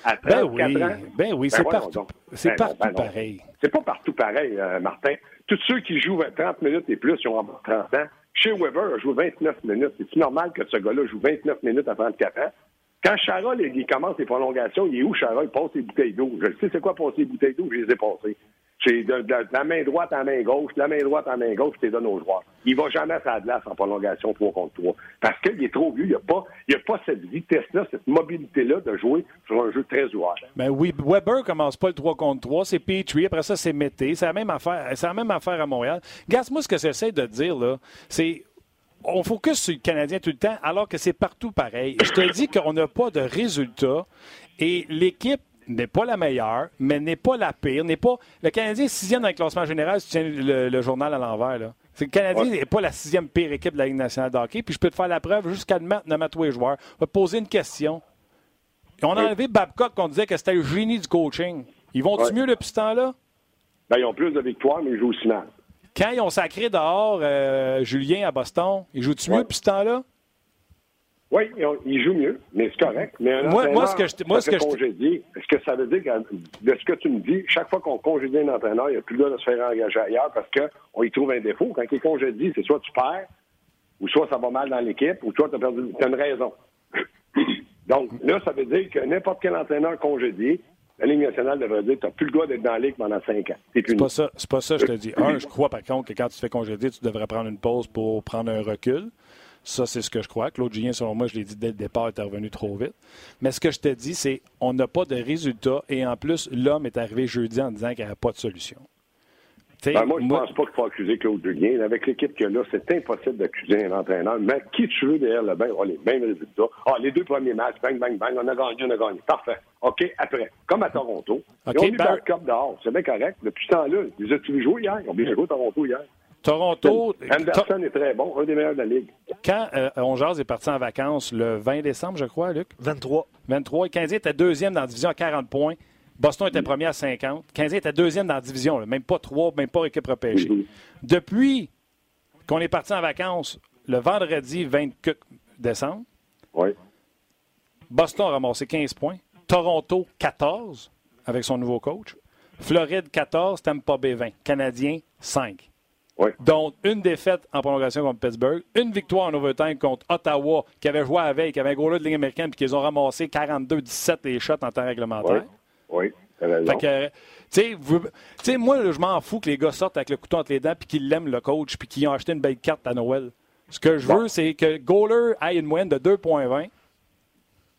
Ben 34 oui, ans, ben oui, Ben c'est partout, Ben partout ben non. pareil. C'est pas partout pareil, euh, Martin. Tous ceux qui jouent 30 minutes et plus, ils ont en bas de 30 ans. Chez Weber a joué 29 minutes. C'est normal que ce gars-là joue 29 minutes à 34 ans? Quand Chara, il, commence les prolongations, il est où Chara? Il passe les bouteilles d'eau. Je sais, c'est quoi passer les bouteilles d'eau? Je les ai passées. C'est de, de- de la main droite à la main gauche, de la main droite à la main gauche, je les donne aux joueurs. Il va jamais à sa glace en prolongation 3 contre 3. Parce qu'il est trop vieux. Il n'y a, pas- il a pas cette vitesse-là, cette mobilité-là de jouer sur un jeu très ouvert. Ben oui, Weber commence pas le 3 contre 3, c'est Petrie, après ça, c'est Mété. C'est la même affaire. C'est la même affaire à Montréal. Gasse, moi, ce que j'essaie de dire, là, c'est. On focus sur le Canadien tout le temps, alors que c'est partout pareil. Je te dis qu'on n'a pas de résultats et l'équipe n'est pas la meilleure, mais n'est pas la pire, n'est pas. Le Canadien est sixième dans le classement général si tu tiens le, le journal à l'envers. Là. C'est le Canadien n'est pas la sixième pire équipe de la Ligue nationale de hockey. Puis je peux te faire la preuve jusqu'à demain, nommer tous les joueurs. On va te poser une question. Et on a enlevé Babcock qu'on disait que c'était le génie du coaching. Ils vont-tu Ouais. mieux depuis ce temps-là? Ben, ils ont plus de victoires, mais ils jouent aussi mal. Quand ils ont sacré dehors euh, Julien à Boston, ils jouent-tu mieux depuis ce temps-là? Oui, ils jouent mieux, mais c'est correct. Mais un Moi- moi, ce que je moi, ce je. Est-ce que ça veut dire que, de ce que tu me dis, chaque fois qu'on congédie un entraîneur, il n'y a plus le droit de se faire engager ailleurs parce qu'on y trouve un défaut. Quand il est congédié, c'est soit tu perds, ou soit ça va mal dans l'équipe, ou soit tu as perdu. As une raison. Donc, là, ça veut dire que n'importe quel entraîneur congédié, la Ligue nationale devrait dire que tu n'as plus le droit d'être dans la Ligue pendant cinq ans. C'est pas ça, c'est pas ça, je te dis. Un, je crois par contre que quand tu te fais congédier, tu devrais prendre une pause pour prendre un recul. Ça, c'est ce que je crois. Claude Julien, selon moi, je l'ai dit dès le départ, est revenu trop vite. Mais ce que je te dis, c'est on n'a pas de résultats et en plus, l'homme est arrivé jeudi en disant qu'il n'y avait pas de solution. Ben, moi, je pense pas qu'il faut accuser Claude Julien. Avec l'équipe qu'il y a là, c'est impossible d'accuser un entraîneur. Mais qui tu veux derrière le bain aura les mêmes résultats. Ah, les deux premiers matchs, bang, bang, bang, on a gagné, on a gagné. Parfait. OK, après. Comme à Toronto. Ils ont mis Bar- leur cup dehors. C'est bien correct. Depuis ce temps-là, ils ont-tu joué hier? Ils ont bien joué Toronto hier. Toronto, Anderson est très bon, un des meilleurs de la Ligue. quand euh, on jase est parti en vacances le 20 décembre, je crois, Luc, 23. 23, le Canadien était deuxième dans la division à 40 points. Boston était premier à 50. Le Canadien était deuxième dans la division, là, même pas trois, même pas équipe repêchée. Depuis qu'on est parti en vacances le vendredi 24 décembre, Oui. Boston a ramassé 15 points. Toronto, 14 avec son nouveau coach. Floride, 14. Tampa Bay, 20. Canadien, 5. Oui. Donc, une défaite en prolongation contre Pittsburgh, une victoire en overtime contre Ottawa, qui avait joué veille, qui avait un goal de ligne américaine, puis qu'ils ont ramassé 42-17 les shots en temps Oui. réglementaire. Oui. Fait que, tu sais, moi, là, je m'en fous que les gars sortent avec le couteau entre les dents puis qu'ils l'aiment, le coach, puis qu'ils ont acheté une belle carte à Noël. Ce que je veux, c'est que Goaler ait une moyenne de 2,20.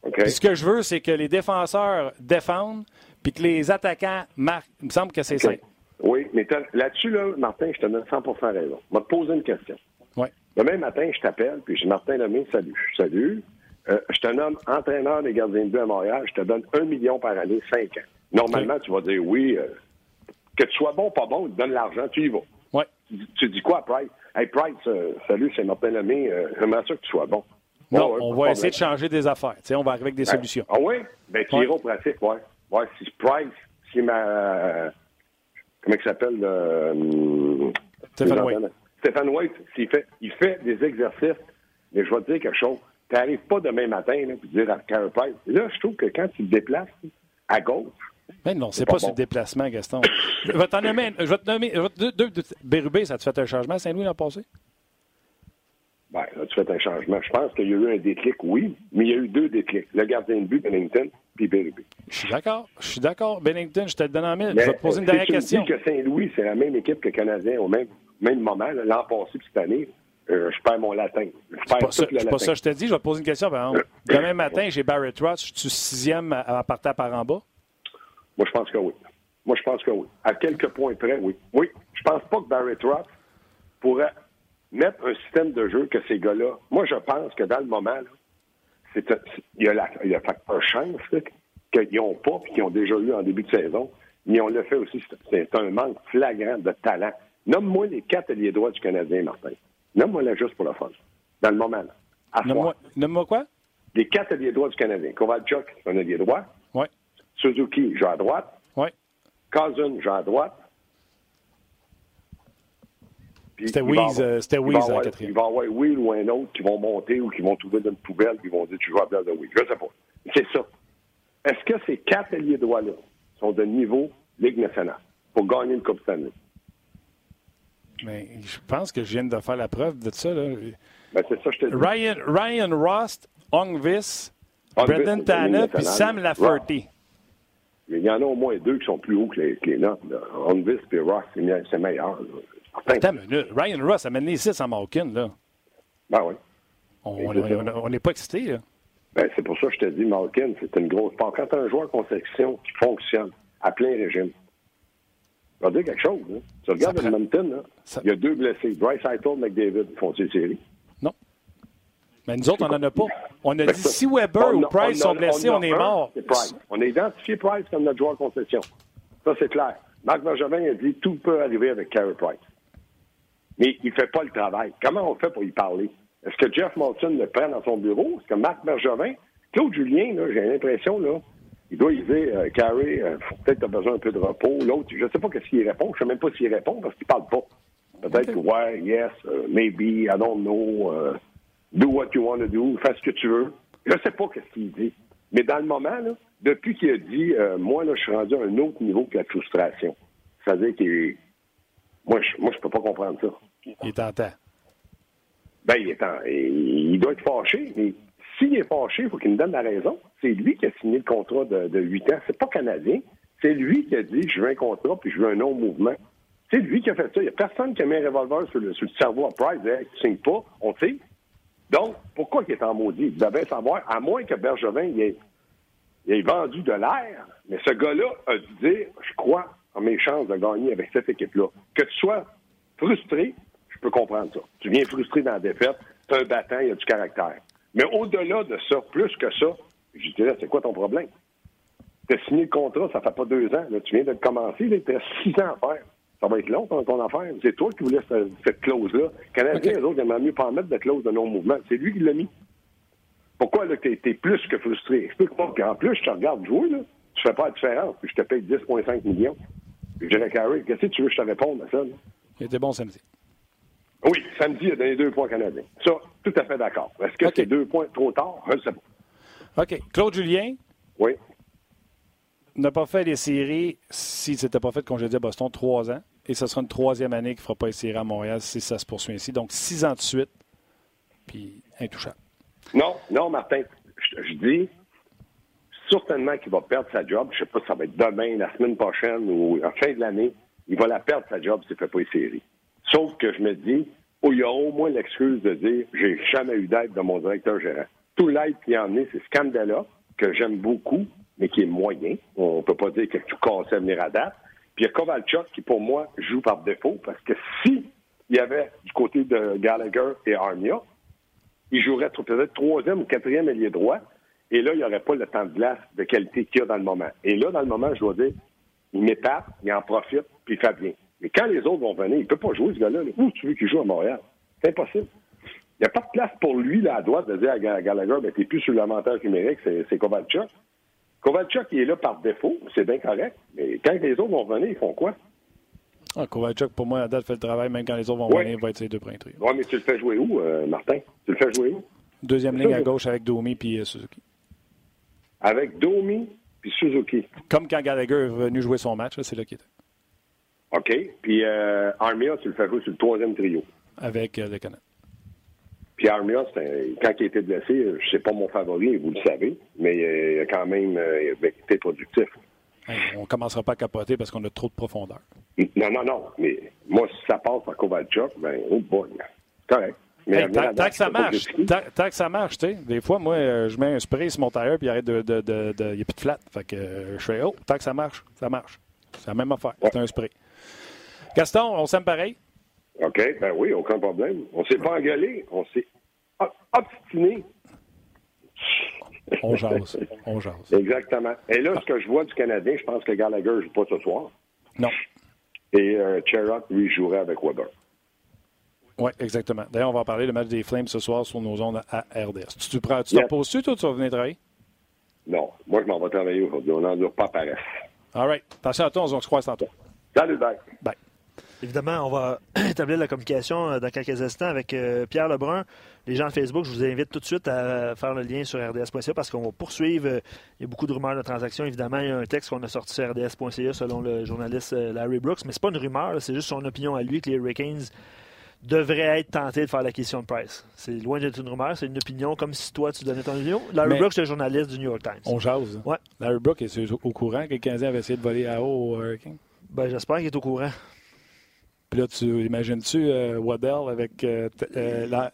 OK. Puis ce que je veux, c'est que les défenseurs défendent, puis que les attaquants marquent. Il me semble que c'est ça. Oui, mais là-dessus, là, Martin, je te donne 100 raison. Je vais te poser une question. Ouais. Demain matin, je t'appelle, puis je dis Martin Lemay, salut. Salut. Euh, je te nomme entraîneur des gardiens de but à Montréal. Je te donne un million par année, cinq ans. Normalement, tu vas dire oui. euh, que tu sois bon ou pas bon, il te donne l'argent, tu y vas. Ouais. Tu, dis- tu dis quoi à Price? Hey, Price, euh, salut, c'est Martin Lemay. J'aimerais ça que tu sois bon. Non, on va essayer de changer des affaires. Tu sais, on va arriver avec des Ben, solutions. Ah oui? Ben, tu iras au pratique, ouais. Ouais, si Price, si ma. Comment il s'appelle? euh, Stéphane White. Stéphane White, fait, il fait des exercices, mais je vais te dire quelque chose. Tu n'arrives pas demain matin là, puis dire à Carey Price. Là, je trouve que quand tu te déplaces à gauche, Mais non, c'est pas, pas bon. le déplacement, Gaston. je vais t'en nommer. Je vais te nommer. je vais te- Bérubé, ça te fait un changement, Saint-Louis l'an passé? Ben, là, tu fais un changement. Je pense qu'il y a eu un déclic, oui, mais il y a eu deux déclics. Le gardien de but, Bennington, puis Berube. Je suis d'accord. Je suis d'accord. Bennington, je te le donne en mille. Je vais te poser une si dernière tu me question. dis que Saint-Louis, c'est la même équipe que le Canadien au même, même moment, l'an passé puis cette année, euh, je perds mon latin. Je perds pas, ça, latin. pas ça que je te dis. Je vais te poser une question. Par exemple. Demain matin, j'ai Barrett Ross. Je suis sixième à, à partir par en bas? Moi, je pense que oui. Moi, je pense que oui. À quelques points près, oui. Oui. Je pense pas que Barrett Ross pourrait mettre un système de jeu que ces gars-là. Moi, je pense que dans le moment, il y a la, le facteur chance qu'ils n'ont pas puis qu'ils ont déjà eu en début de saison. Mais on le fait aussi. c'est- un manque flagrant de talent. Nomme-moi les quatre alliés droits du Canadien, Martin. Nomme-moi-les juste pour le fun. Dans le moment, là. Nomme-moi nomme-moi quoi? Les quatre alliés droits du Canadien. Kovalchuk, c'est un allié droit. Oui. Suzuki, joue à droite. Oui. Cousin, joue à droite. Puis, C'était Weeze, euh, c'était la quatrième. Il va y avoir Will ou un autre qui vont monter ou qui vont trouver dans une poubelle qui vont dire tu joues à place de Will. Je sais pas. C'est ça. est-ce que ces quatre alliés droits-là sont de niveau Ligue nationale pour gagner une Coupe Stanley? Mais je pense que je viens de faire la preuve de ça. Là. Ben, c'est ça je te dis. Ryan, Ryan Rost, Ongvis, Brendan Tanner, puis. Sam Lafferty. Mais il y en a au moins deux qui sont plus hauts que les, que les notes. là. Onvis et Ross, c'est me- c'est meilleur. là. Attends minute. Ryan Ross amène les six en Malkin. Là. Ben oui. On n'est pas excités. Là. Ben, c'est pour ça que je te dis, Malkin, c'est une grosse part. Quand tu as un joueur conception qui fonctionne à plein régime, je vais dire quelque chose. Là. Tu regardes prend- Edmonton, là, Ça- il y a deux blessés. Bryce Eitel, McDavid, ils font une série. Non. Mais nous autres, on n'en a pas. On a Ben, dit ça- si Weber on ou Price a- sont blessés, on, est un, mort. Price. On a identifié Price comme notre joueur concession. Ça, c'est clair. Marc Bergevin a dit tout peut arriver avec Carey Price. Mais il ne fait pas le travail. Comment on fait pour y parler? Est-ce que Jeff Molson le prend dans son bureau? Est-ce que Marc Bergevin? Claude Julien, j'ai l'impression, là, il doit y dire, euh, euh, peut-être tu as besoin un peu de repos. L'autre, je ne sais pas qu'est-ce qu'il répond. Je ne sais même pas s'il répond parce qu'il ne parle pas. Peut-être que, ouais, yes, euh, maybe, I don't know, euh, do what you want to do, fais ce que tu veux. Je ne sais pas qu'est-ce qu'il dit. Mais dans le moment, là, depuis qu'il a dit, euh, moi, là, je suis rendu à un autre niveau que la frustration. C'est-à-dire est- Moi, je moi, je peux pas comprendre ça. Il est tentant. Ben, il, est en- il il doit être fâché, mais s'il est fâché, il faut qu'il me donne la raison. C'est lui qui a signé le contrat de, de 8 ans. C'est pas canadien. C'est lui qui a dit je veux un contrat puis je veux un non-mouvement. C'est lui qui a fait ça. Il n'y a personne qui a mis un revolver sur le, sur le cerveau à Price. Hey, tu signes pas, on tire. Donc, pourquoi il est en maudit? Vous devez savoir, à moins que Bergevin il ait, il ait vendu de l'air, mais ce gars-là a dû dire je crois en mes chances de gagner avec cette équipe-là. Que tu sois frustré, peux comprendre ça. Tu viens frustré dans la défaite, tu un battant, il y a du caractère. Mais au-delà de ça, plus que ça, je dirais, c'est quoi ton problème? Tu as signé le contrat, ça fait pas deux ans. Là, tu viens de commencer, tu as six ans à faire. Ça va être long, ton, ton affaire. C'est toi qui voulais cette, cette clause-là. Les Canadiens, Ok. les autres, ils mieux pas en mettre de clause de non-mouvement. C'est lui qui l'a mis. Pourquoi là, t'es, t'es plus que frustré? Explique pas qu'en plus, je te regarde jouer, là, tu fais pas la différence, puis je te paye 10,5 millions. Je dirais, Carey, qu'est-ce que tu veux que je te réponde à ça? là? Il était bon samedi. Oui, samedi, il a donné deux points canadiens. Ça, tout à fait d'accord. Est-ce que OK. c'est deux points trop tard? Je ne sais pas. OK. Claude Julien? Oui. n'a pas fait les séries s'il ne s'était pas fait congédier à Boston trois ans. Et ce sera une troisième année qu'il ne fera pas les séries à Montréal si ça se poursuit ainsi. Donc, six ans de suite, puis intouchable. Non, non, Martin. Je, je dis certainement qu'il va perdre sa job. Je ne sais pas si ça va être demain, la semaine prochaine ou en fin de l'année. Il va la perdre sa job s'il ne fait pas les séries. Sauf que je me dis, oh, il y a au moins l'excuse de dire j'ai jamais eu d'aide de mon directeur gérant. Tout l'aide qu'il a emmené, c'est Scandella, que j'aime beaucoup, mais qui est moyen. On ne peut pas dire a tout cassé à venir à date. Puis il y a Kovalchuk qui, pour moi, joue par défaut, parce que si il y avait du côté de Gallagher et Armia, il jouerait tr- peut-être troisième ou quatrième ailier droit. Et là, il n'y aurait pas le temps de glace de qualité qu'il y a dans le moment. Et là, dans le moment, je dois dire, il m'étape, il en profite, puis il fait bien. Mais quand les autres vont venir, il ne peut pas jouer, ce gars-là. là. Où tu veux qu'il joue à Montréal? C'est impossible. Il n'y a pas de place pour lui, là, à droite, de dire à Ga- Gallagher, ben, t'es plus sur l'avantage numérique, c'est Kovalchuk. Kovalchuk, il est là par défaut, c'est bien correct. Mais quand les autres vont venir, ils font quoi? Ah, Kovalchuk, pour moi, à date, fait le travail. Même quand les autres vont Ouais. venir, il va être ses deux trio. Ouais, mais tu le fais jouer où, euh, Martin? Tu le fais jouer où? Deuxième ligne ça, à gauche avec Domi puis euh, Suzuki. Avec Domi puis Suzuki. Comme quand Gallagher est venu jouer son match, là, c'est là qu'il était. OK. Puis euh, Armia, tu le fais jouer sur le troisième trio. Avec euh, le Canada. Puis Armia, un- quand il était blessé, euh, c'est pas mon favori, vous le savez, mais euh, il a quand même euh, il a été productif. Hey, on ne commencera pas à capoter parce qu'on a trop de profondeur. Non, non, non. Mais moi, si ça passe par Kovalchuk, ben, oh boy. Correct. Mais Hey, tant, que ça marche, tant, tant que ça marche, tu sais. Des fois, moi, euh, je mets un spray sur mon tailleur puis il arrête de. de, de, de- il n'y a plus de flat. Fait que euh, je fais, oh, tant que ça marche, ça marche. C'est la même affaire. C'est un spray. Gaston, on s'aime pareil? OK, ben oui, aucun problème. On s'est pas engueulé, on s'est obstiné. On jase. On jase. Exactement. Et là, ce que je vois du Canadien, je pense que Gallagher ne joue pas ce soir. Non. Et euh, Cherok, lui, jouerait avec Weber. Oui, exactement. D'ailleurs, on va en parler le match des Flames ce soir sur nos ondes à RDS. Tu, prends, tu te Yes. reposes-tu, toi, tu vas venir travailler? Non, moi, je m'en vais travailler aujourd'hui. On n'endure pas paresse. All right. Attention à toi, on se croise tantôt. Salut, bye. Bye. Évidemment, on va établir la communication euh, dans quelques instants avec euh, Pierre Lebrun. Les gens de Facebook, je vous invite tout de suite à faire le lien sur rds.ca parce qu'on va poursuivre. Euh, il y a beaucoup de rumeurs de transactions. Évidemment, il y a un texte qu'on a sorti sur rds.ca selon le journaliste Larry Brooks, mais c'est pas une rumeur, c'est juste son opinion à lui que les Hurricanes devraient être tentés de faire l'acquisition de Price. C'est loin d'être une rumeur, c'est une opinion comme si toi tu donnais ton opinion. Larry Brooks, c'est le journaliste du New York Times. On jase. Ouais. Larry Brooks est au courant que le Canadien avait essayé de voler à haut au Hurricane? Ben, j'espère qu'il est au courant. Puis là, tu imagines-tu euh, Waddell avec euh, euh, la,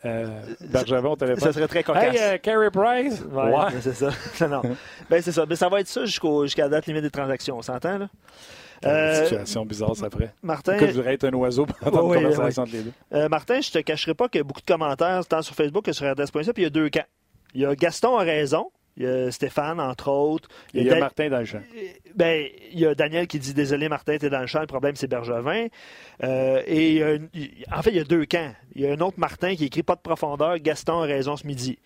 Bergevin au téléphone? Ça serait très cocasse. Hey, Carey Price? Ouais, c'est ça. non. Ben, c'est ça. Ben, ça va être ça jusqu'à la date limite des transactions. On s'entend, là? Euh, situation bizarre, ça ferait. Martin. Que je voudrais être un oiseau pendant une conversation entre les deux. Martin, je te cacherai pas qu'il y a beaucoup de commentaires, tant sur Facebook que sur RDS.ca, puis il y a deux camps. Il y a Gaston a raison, il y a Stéphane, entre autres. Il y a, Martin dans le champ. Ben, il y a Daniel qui dit Désolé, Martin, t'es dans le champ, le problème, c'est Bergevin. Euh, et en fait, il y a deux camps. Il y a un autre Martin qui écrit Pas de profondeur, Gaston a raison ce midi.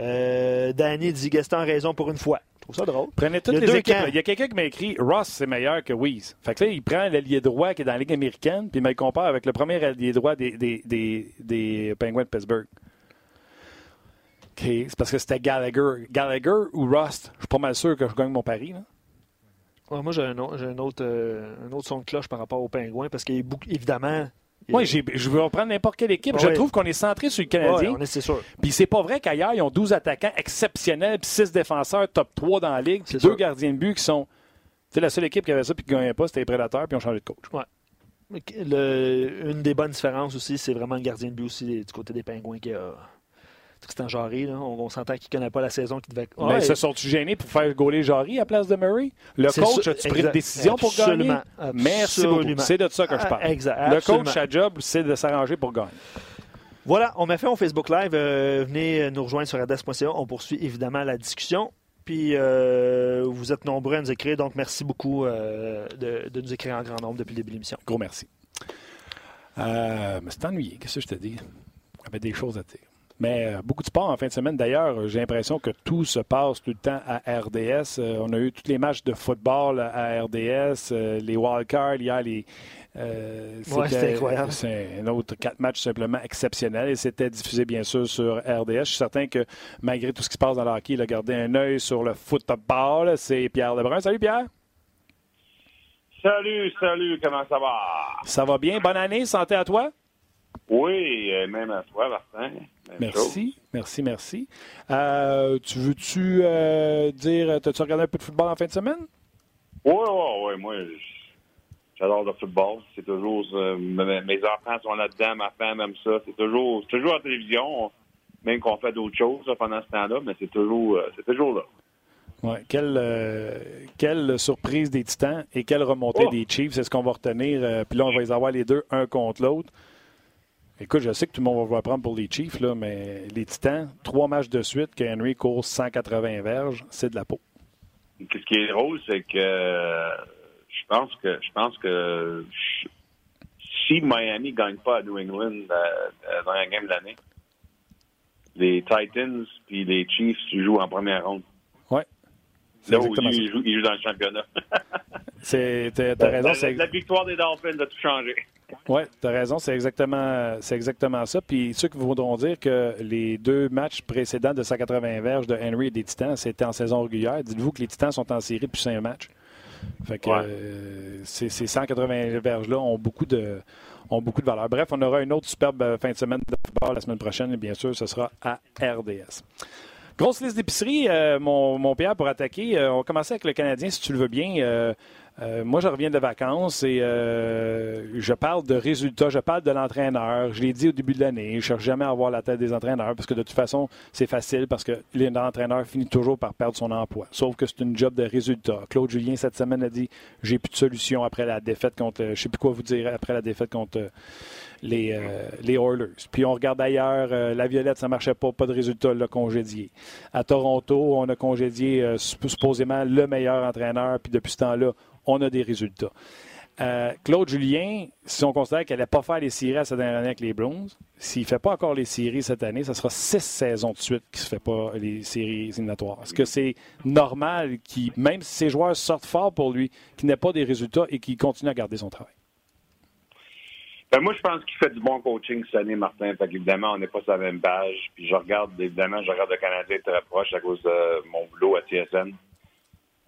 Euh, Danny dit Gaston a raison pour une fois. Je trouve ça drôle. Prenez toutes les équipes. Il y a quelqu'un qui m'a écrit Ross, c'est meilleur que Weeze. Fait que là, il prend l'allié droit qui est dans la Ligue américaine, puis il me le compare avec le premier allié droit des, des, des, des Penguins de Pittsburgh c'est parce que c'était Gallagher. Gallagher ou Rust, je suis pas mal sûr que je gagne mon pari. moi, j'ai un, autre, euh, un, autre, son de cloche par rapport aux Pingouins parce qu'évidemment. Oui, je veux reprendre n'importe quelle équipe. je trouve qu'on est centré sur le Canadien. c'est sûr. Puis c'est pas vrai qu'ailleurs, ils ont 12 attaquants exceptionnels, puis 6 défenseurs top 3 dans la ligue, puis 2 gardiens de but qui sont. C'est la seule équipe qui avait ça puis qui ne gagnait pas, c'était les Prédateurs, puis ils ont changé de coach. Ouais. une des bonnes différences aussi, c'est vraiment le gardien de but aussi du côté des Pingouins qui a c'est Jarry. Là. On, s'entend qu'il ne connaît pas la saison qui devait. Mais se sont-ils gênés pour faire gauler Jarry à place de Murray? Le coach a-tu pris une décision pour gagner? Merci beaucoup. C'est de ça que je parle. Exact, le coach, sa job, c'est de s'arranger pour gagner. Voilà, on m'a fait un Facebook Live. Euh, venez nous rejoindre sur ades.ca. On poursuit évidemment la discussion. Puis euh, vous êtes nombreux à nous écrire, donc merci beaucoup euh, de, de, nous écrire en grand nombre depuis le début de l'émission. Gros merci. mais c'est ennuyé, qu'est-ce que je te dis? Avait des choses à dire. Mais euh, beaucoup de sport en fin de semaine. D'ailleurs, j'ai l'impression que tout se passe tout le temps à RDS. Euh, on a eu tous les matchs de football à RDS, euh, les wildcards, hier, les. c'était incroyable. C'est un autre quatre matchs simplement exceptionnels et c'était diffusé bien sûr sur RDS. Je suis certain que malgré tout ce qui se passe dans le hockey, il a gardé un œil sur le football. C'est Pierre Lebrun. Salut Pierre. Salut, salut, comment ça va? Ça va bien? Bonne année, santé à toi? Oui, même à toi, Martin. Merci, merci, merci. Euh, tu veux-tu euh, dire, as-tu regardé un peu de football en fin de semaine? Oui, oui, oui. Moi, j'adore le football. C'est toujours. Euh, mes enfants sont là-dedans, ma femme aime ça. C'est toujours, toujours à la télévision, même qu'on fait d'autres choses pendant ce temps-là, mais c'est toujours, c'est toujours là. Ouais, quelle, quelle surprise des Titans et quelle remontée oh! des Chiefs. C'est ce qu'on va retenir. puis là, on va les avoir les deux, un contre l'autre? Écoute, je sais que tout le monde va prendre pour les Chiefs, là, mais les Titans, trois matchs de suite que Henry court 180 verges, c'est de la peau. Ce qui est drôle, c'est que je pense que je pense que si Miami ne gagne pas à New England euh, euh, dans la game de l'année, les Titans puis les Chiefs jouent en première ronde. Oui. Là où ils jouent, ils jouent dans le championnat. c'est, t'as, raison. La, la, victoire des Dolphins a tout changé. Oui, tu as raison, c'est exactement, c'est exactement ça. Puis ceux qui voudront dire que les deux matchs précédents de 180 verges de Henry et des Titans, c'était en saison régulière, dites-vous que les Titans sont en série depuis cinq matchs. Fait que euh, ces, 180 verges-là ont beaucoup de ont beaucoup de valeur. Bref, on aura une autre superbe euh, fin de semaine de football la semaine prochaine et bien sûr, ce sera à RDS. Grosse liste d'épicerie, euh, mon, mon Pierre, pour attaquer. on va commencer avec le Canadien, si tu le veux bien. Euh, moi, je reviens de vacances et euh, je parle de résultats, je parle de l'entraîneur. Je l'ai dit au début de l'année, je ne cherche jamais à avoir la tête des entraîneurs parce que de toute façon, c'est facile parce que l'entraîneur finit toujours par perdre son emploi. Sauf que c'est une job de résultats. Claude Julien, cette semaine, a dit j'ai plus de solution après la défaite contre, je ne sais plus quoi vous dire, après la défaite contre les, euh, Oilers. Puis on regarde ailleurs, la Violette, ça ne marchait pas, pas de résultat, l'a congédié. À Toronto, on a congédié supposément le meilleur entraîneur, puis depuis ce temps-là, on a des résultats. Euh, Claude Julien, si on considère qu'elle n'a pas fait les séries à cette dernière année avec les Browns, s'il ne fait pas encore les séries cette année, ce sera six saisons de suite qu'il ne fait pas les séries éliminatoires. Est-ce que c'est normal, qu'il, même si ses joueurs sortent fort pour lui, qu'il n'ait pas des résultats et qu'il continue à garder son travail? Ben, moi, je pense qu'il fait du bon coaching cette année, Martin. Fait évidemment, on n'est pas sur la même page. Puis je regarde, évidemment, je regarde le Canadien très proche à cause de mon boulot à TSN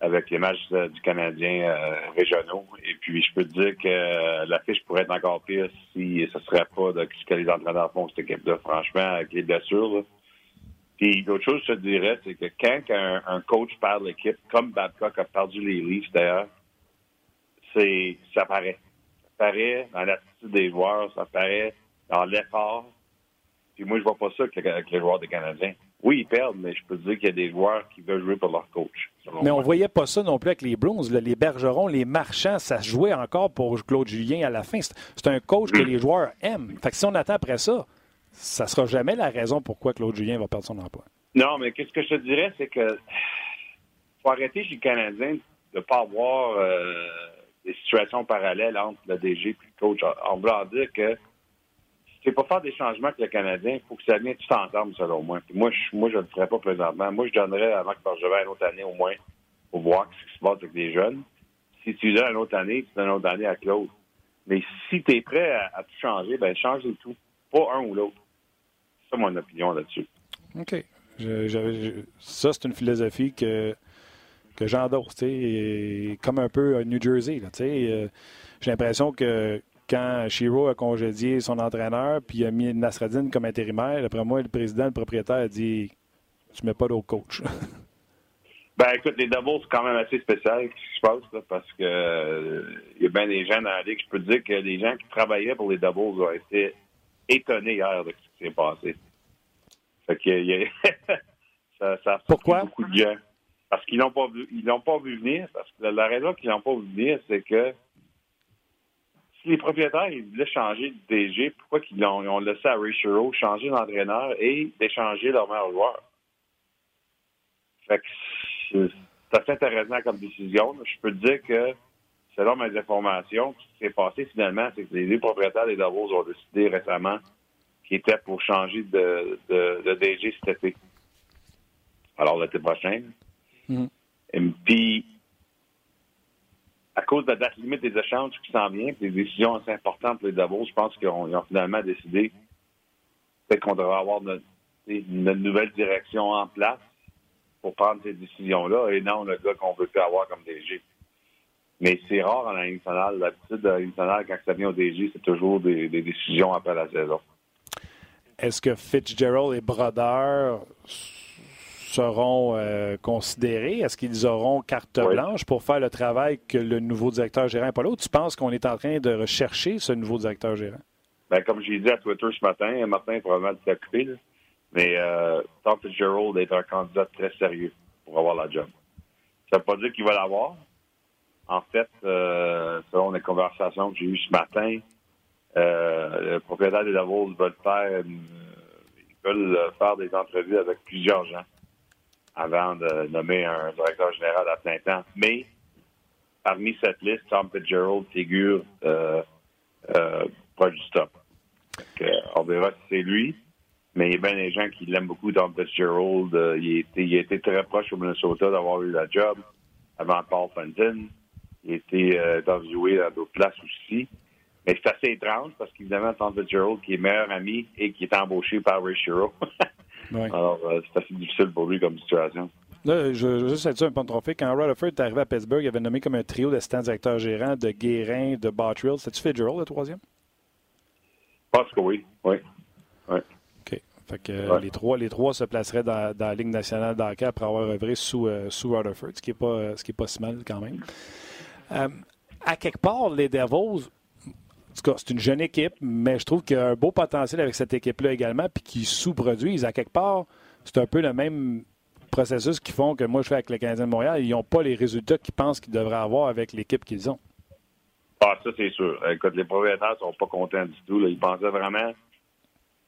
avec les matchs euh, du Canadien euh, régionaux. Et puis, je peux te dire que euh, la fiche pourrait être encore pire si ce serait pas de ce que les entraîneurs font cette équipe-là, franchement, avec les blessures. Puis, l'autre chose, je te dirais, c'est que quand un, coach perd l'équipe, comme Babcock a perdu les Leafs, d'ailleurs, c'est ça paraît. Ça paraît dans l'attitude des joueurs, ça paraît dans l'effort. Puis moi, je vois pas ça avec les joueurs des Canadiens. Oui, ils perdent, mais je peux te dire qu'il y a des joueurs qui veulent jouer pour leur coach. Mais on ne voyait pas ça non plus avec les Bruins. Les Bergerons, les Marchands, ça se jouait encore pour Claude Julien à la fin. C'est un coach que les joueurs aiment. Fait que si on attend après ça, ça ne sera jamais la raison pourquoi Claude Julien va perdre son emploi. Non, mais qu'est-ce que je te dirais, c'est que faut arrêter chez les Canadiens de ne pas avoir euh, des situations parallèles entre le DG et le coach. En voulant dire que c'est pas faire des changements avec le Canadien, il faut que ça vienne tout ensemble, selon moi. moi, je, moi, je ne le ferais pas présentement. Moi, je donnerais à Marc Bergevin une autre année au moins pour voir ce qui se passe avec les jeunes. Si tu donnes une autre année, tu donnes une autre année à Claude. Mais si tu es prêt à, tout changer, ben change tout. Pas un ou l'autre. C'est ça mon opinion là-dessus. OK. ça, c'est une philosophie que, que comme un peu New Jersey. Euh, j'ai l'impression que quand Shiro a congédié son entraîneur puis a mis Nasradine comme intérimaire, d'après moi, le président, le propriétaire a dit Tu mets pas d'autre coach. Ben écoute, les doubles, c'est quand même assez spécial ce qui se passe, parce que il euh, y a bien des gens dans la ligue. Je peux te dire que les gens qui travaillaient pour les doubles ont été étonnés hier de ce qui s'est passé. Fait que y a, ça, ça a Pourquoi? beaucoup de gens. Parce qu'ils l'ont pas vu, ils l'ont pas vu venir. Parce que la raison qu'ils l'ont pas vu venir, c'est que si les propriétaires ils voulaient changer de DG, pourquoi ils ont, laissé à Ray changer d'entraîneur et d'échanger leur meilleur joueur? Fait que c'est assez intéressant comme décision. Je peux te dire que, selon mes informations, ce qui s'est passé finalement, c'est que les deux propriétaires des Davos ont décidé récemment qu'ils étaient pour changer de, de, DG cet été. Alors, l'été prochain. Mm-hmm. Puis, à cause de la date limite des échanges qui s'en vient, des décisions assez importantes pour les Davos, je pense qu'ils ont, finalement décidé qu'on devrait avoir une, nouvelle direction en place pour prendre ces décisions-là et non le gars qu'on veut plus avoir comme DG. Mais c'est rare en la nationale. L'habitude de quand ça vient au DG, c'est toujours des, des, décisions après la saison. Est-ce que Fitzgerald et Brodeur? Seront euh, considérés? Est-ce qu'ils auront carte blanche pour faire le travail que le nouveau directeur gérant n'est pas là? Ou tu penses qu'on est en train de rechercher ce nouveau directeur gérant? Ben, comme j'ai dit à Twitter ce matin, Martin est probablement occupé, mais euh, Tom Fitzgerald est un candidat très sérieux pour avoir la job. Ça ne veut pas dire qu'il va l'avoir. En fait, euh, selon les conversations que j'ai eues ce matin, euh, le propriétaire des Davos veulent faire, ils veulent faire des entrevues avec plusieurs gens avant de nommer un directeur général à plein temps. Mais parmi cette liste, Tom Fitzgerald figure euh, euh, pas du top. on verra si c'est lui. Mais il y a bien des gens qui l'aiment beaucoup, Tom Fitzgerald. Euh, il, était, il a été très proche au Minnesota d'avoir eu la job avant Paul Fenton. Il été euh, dans d'autres places aussi. Mais c'est assez étrange parce qu'évidemment, Tom Fitzgerald, qui est meilleur ami et qui est embauché par Ray Shiro, Alors, euh, c'est assez difficile pour lui comme situation. Là, je, veux juste être sûr un point de trophée. Quand Rutherford est arrivé à Pittsburgh, il avait nommé comme un trio d'assistants directeurs gérants de Guérin, de Bottrill. C'était-tu Fitzgerald, le troisième? Je pense que oui. Oui. oui. OK. Fait que les, trois, les trois se placeraient dans, la Ligue nationale d'hockey après avoir œuvré sous, euh, sous Rutherford, ce qui n'est pas, ce qui est pas si mal quand même. Euh, à quelque part, les Devils c'est une jeune équipe, mais je trouve qu'il y a un beau potentiel avec cette équipe-là également, puis qu'ils sous-produisent. À quelque part, c'est un peu le même processus qu'ils font que moi je fais avec le Canadien de Montréal. Ils n'ont pas les résultats qu'ils pensent qu'ils devraient avoir avec l'équipe qu'ils ont. Ah, ça, c'est sûr. Écoute, les propriétaires sont pas contents du tout. Ils pensaient vraiment,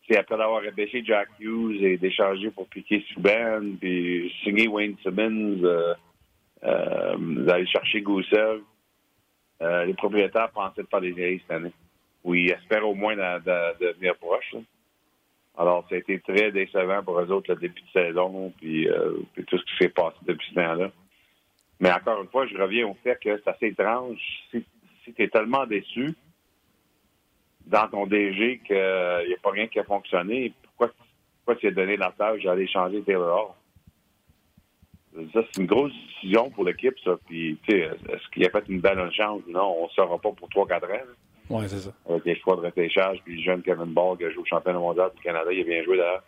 c'est après d'avoir repêché Jack Hughes et d'échanger pour piquer Subban, puis signer Wayne Simmons, euh, euh, d'aller chercher Goussev. Euh, les propriétaires pensaient de faire des séries cette année. Ou ils espèrent au moins de, de, venir proche. Alors, ça a été très décevant pour eux autres le début de saison, puis, euh, puis tout ce qui s'est passé depuis ce temps-là. Mais encore une fois, je reviens au fait que c'est assez étrange. Si, si tu es tellement déçu, dans ton DG qu'il n'y a pas rien qui a fonctionné, pourquoi, pourquoi tu as donné la tâche d'aller changer Taylor Hall? Ça, c'est une grosse décision pour l'équipe, ça. Puis, tu sais, est-ce qu'il a fait une belle chance? Non, on ne saura pas pour 3-4 ans. Oui, c'est ça. Avec les choix de repêchage, puis le jeune Kevin Ball qui a joué au championnat mondial du Canada, il a bien joué d'ailleurs.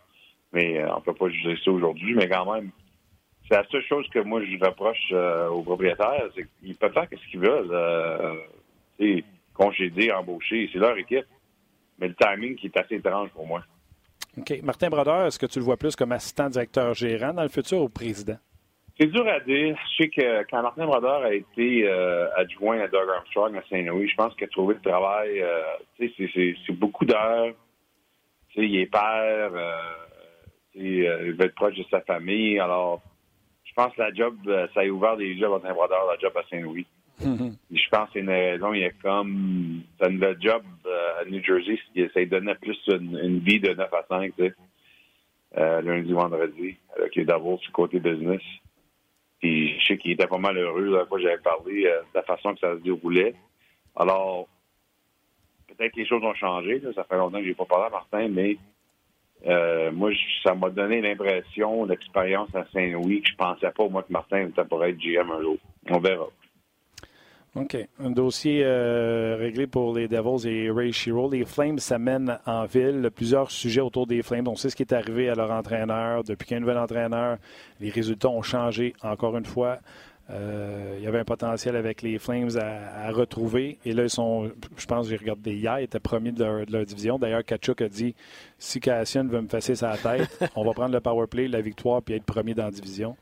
Mais euh, on ne peut pas juger ça aujourd'hui. Mais quand même, c'est la seule chose que moi je reproche euh, aux propriétaires, c'est qu'ils peuvent faire ce qu'ils veulent. Euh, congédier, embaucher, c'est leur équipe. Mais le timing qui est assez étrange pour moi. OK. Martin Brodeur, est-ce que tu le vois plus comme assistant directeur gérant dans le futur ou président? C'est dur à dire. Je sais que quand Martin Brodeur a été euh, adjoint à Doug Armstrong à Saint-Louis, je pense qu'il a trouvé le travail. Euh, c'est beaucoup d'heures. Il est père. Euh, il veut être proche de sa famille. Alors, je pense que la job, ça a ouvert des yeux à Martin Brodeur, la job à Saint-Louis. Je pense que c'est une raison. Il y a comme. C'est le job à New Jersey, ça lui donnait plus une, vie de 9 à 5, tu sais. lundi, vendredi, avec les Davos du côté business. Puis je sais qu'il était pas mal heureux la fois que j'avais parlé de la façon que ça se déroulait. Alors, peut-être que les choses ont changé. Ça fait longtemps que j'ai pas parlé à Martin, mais euh, moi, ça m'a donné l'impression, l'expérience à Saint-Louis, que je pensais pas, moi, que Martin pourrait être GM un jour. On verra. OK. Un dossier euh, réglé pour les Devils et Ray Shiro. Les Flames s'amènent en ville. Plusieurs sujets autour des Flames. On sait ce qui est arrivé à leur entraîneur. Depuis qu'il y a un nouvel entraîneur, les résultats ont changé encore une fois. Euh, il y avait un potentiel avec les Flames à, retrouver. Et là, ils sont, je pense, j'ai regardé hier, ils étaient premiers de leur, division. D'ailleurs, Kachuk a dit si Cassian veut me fesser sa tête, on va prendre le power play, la victoire, puis être premier dans la division.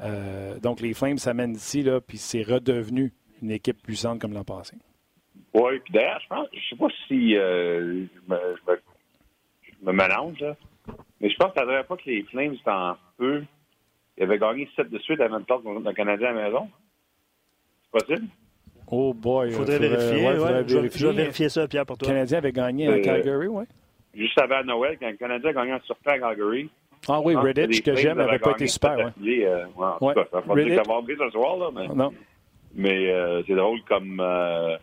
Euh, donc, les Flames s'amènent ici, là, puis c'est redevenu une équipe puissante comme l'an passé. Oui, puis d'ailleurs, je pense, je sais pas si euh, je, me, mélange, mais je pense que ça ne pas que les Flames étaient en feu. Ils avaient gagné 7 de suite à même temps contre le Canadien à la maison. C'est possible? Oh boy. Il faudrait, vérifier. Ouais, ouais, vérifier. Je, vais vérifier ça, Pierre, pour toi. Le Canadien avait gagné à euh, Calgary, oui. Juste avant Noël, quand le Canadien a gagné en surfait à Calgary. Ah oui, Redditch, que j'aime, n'avait pas été super. Ouais. Euh, ouais, ouais. Ça va ce soir, là, mais... Non. Mais euh, c'est drôle comme, euh,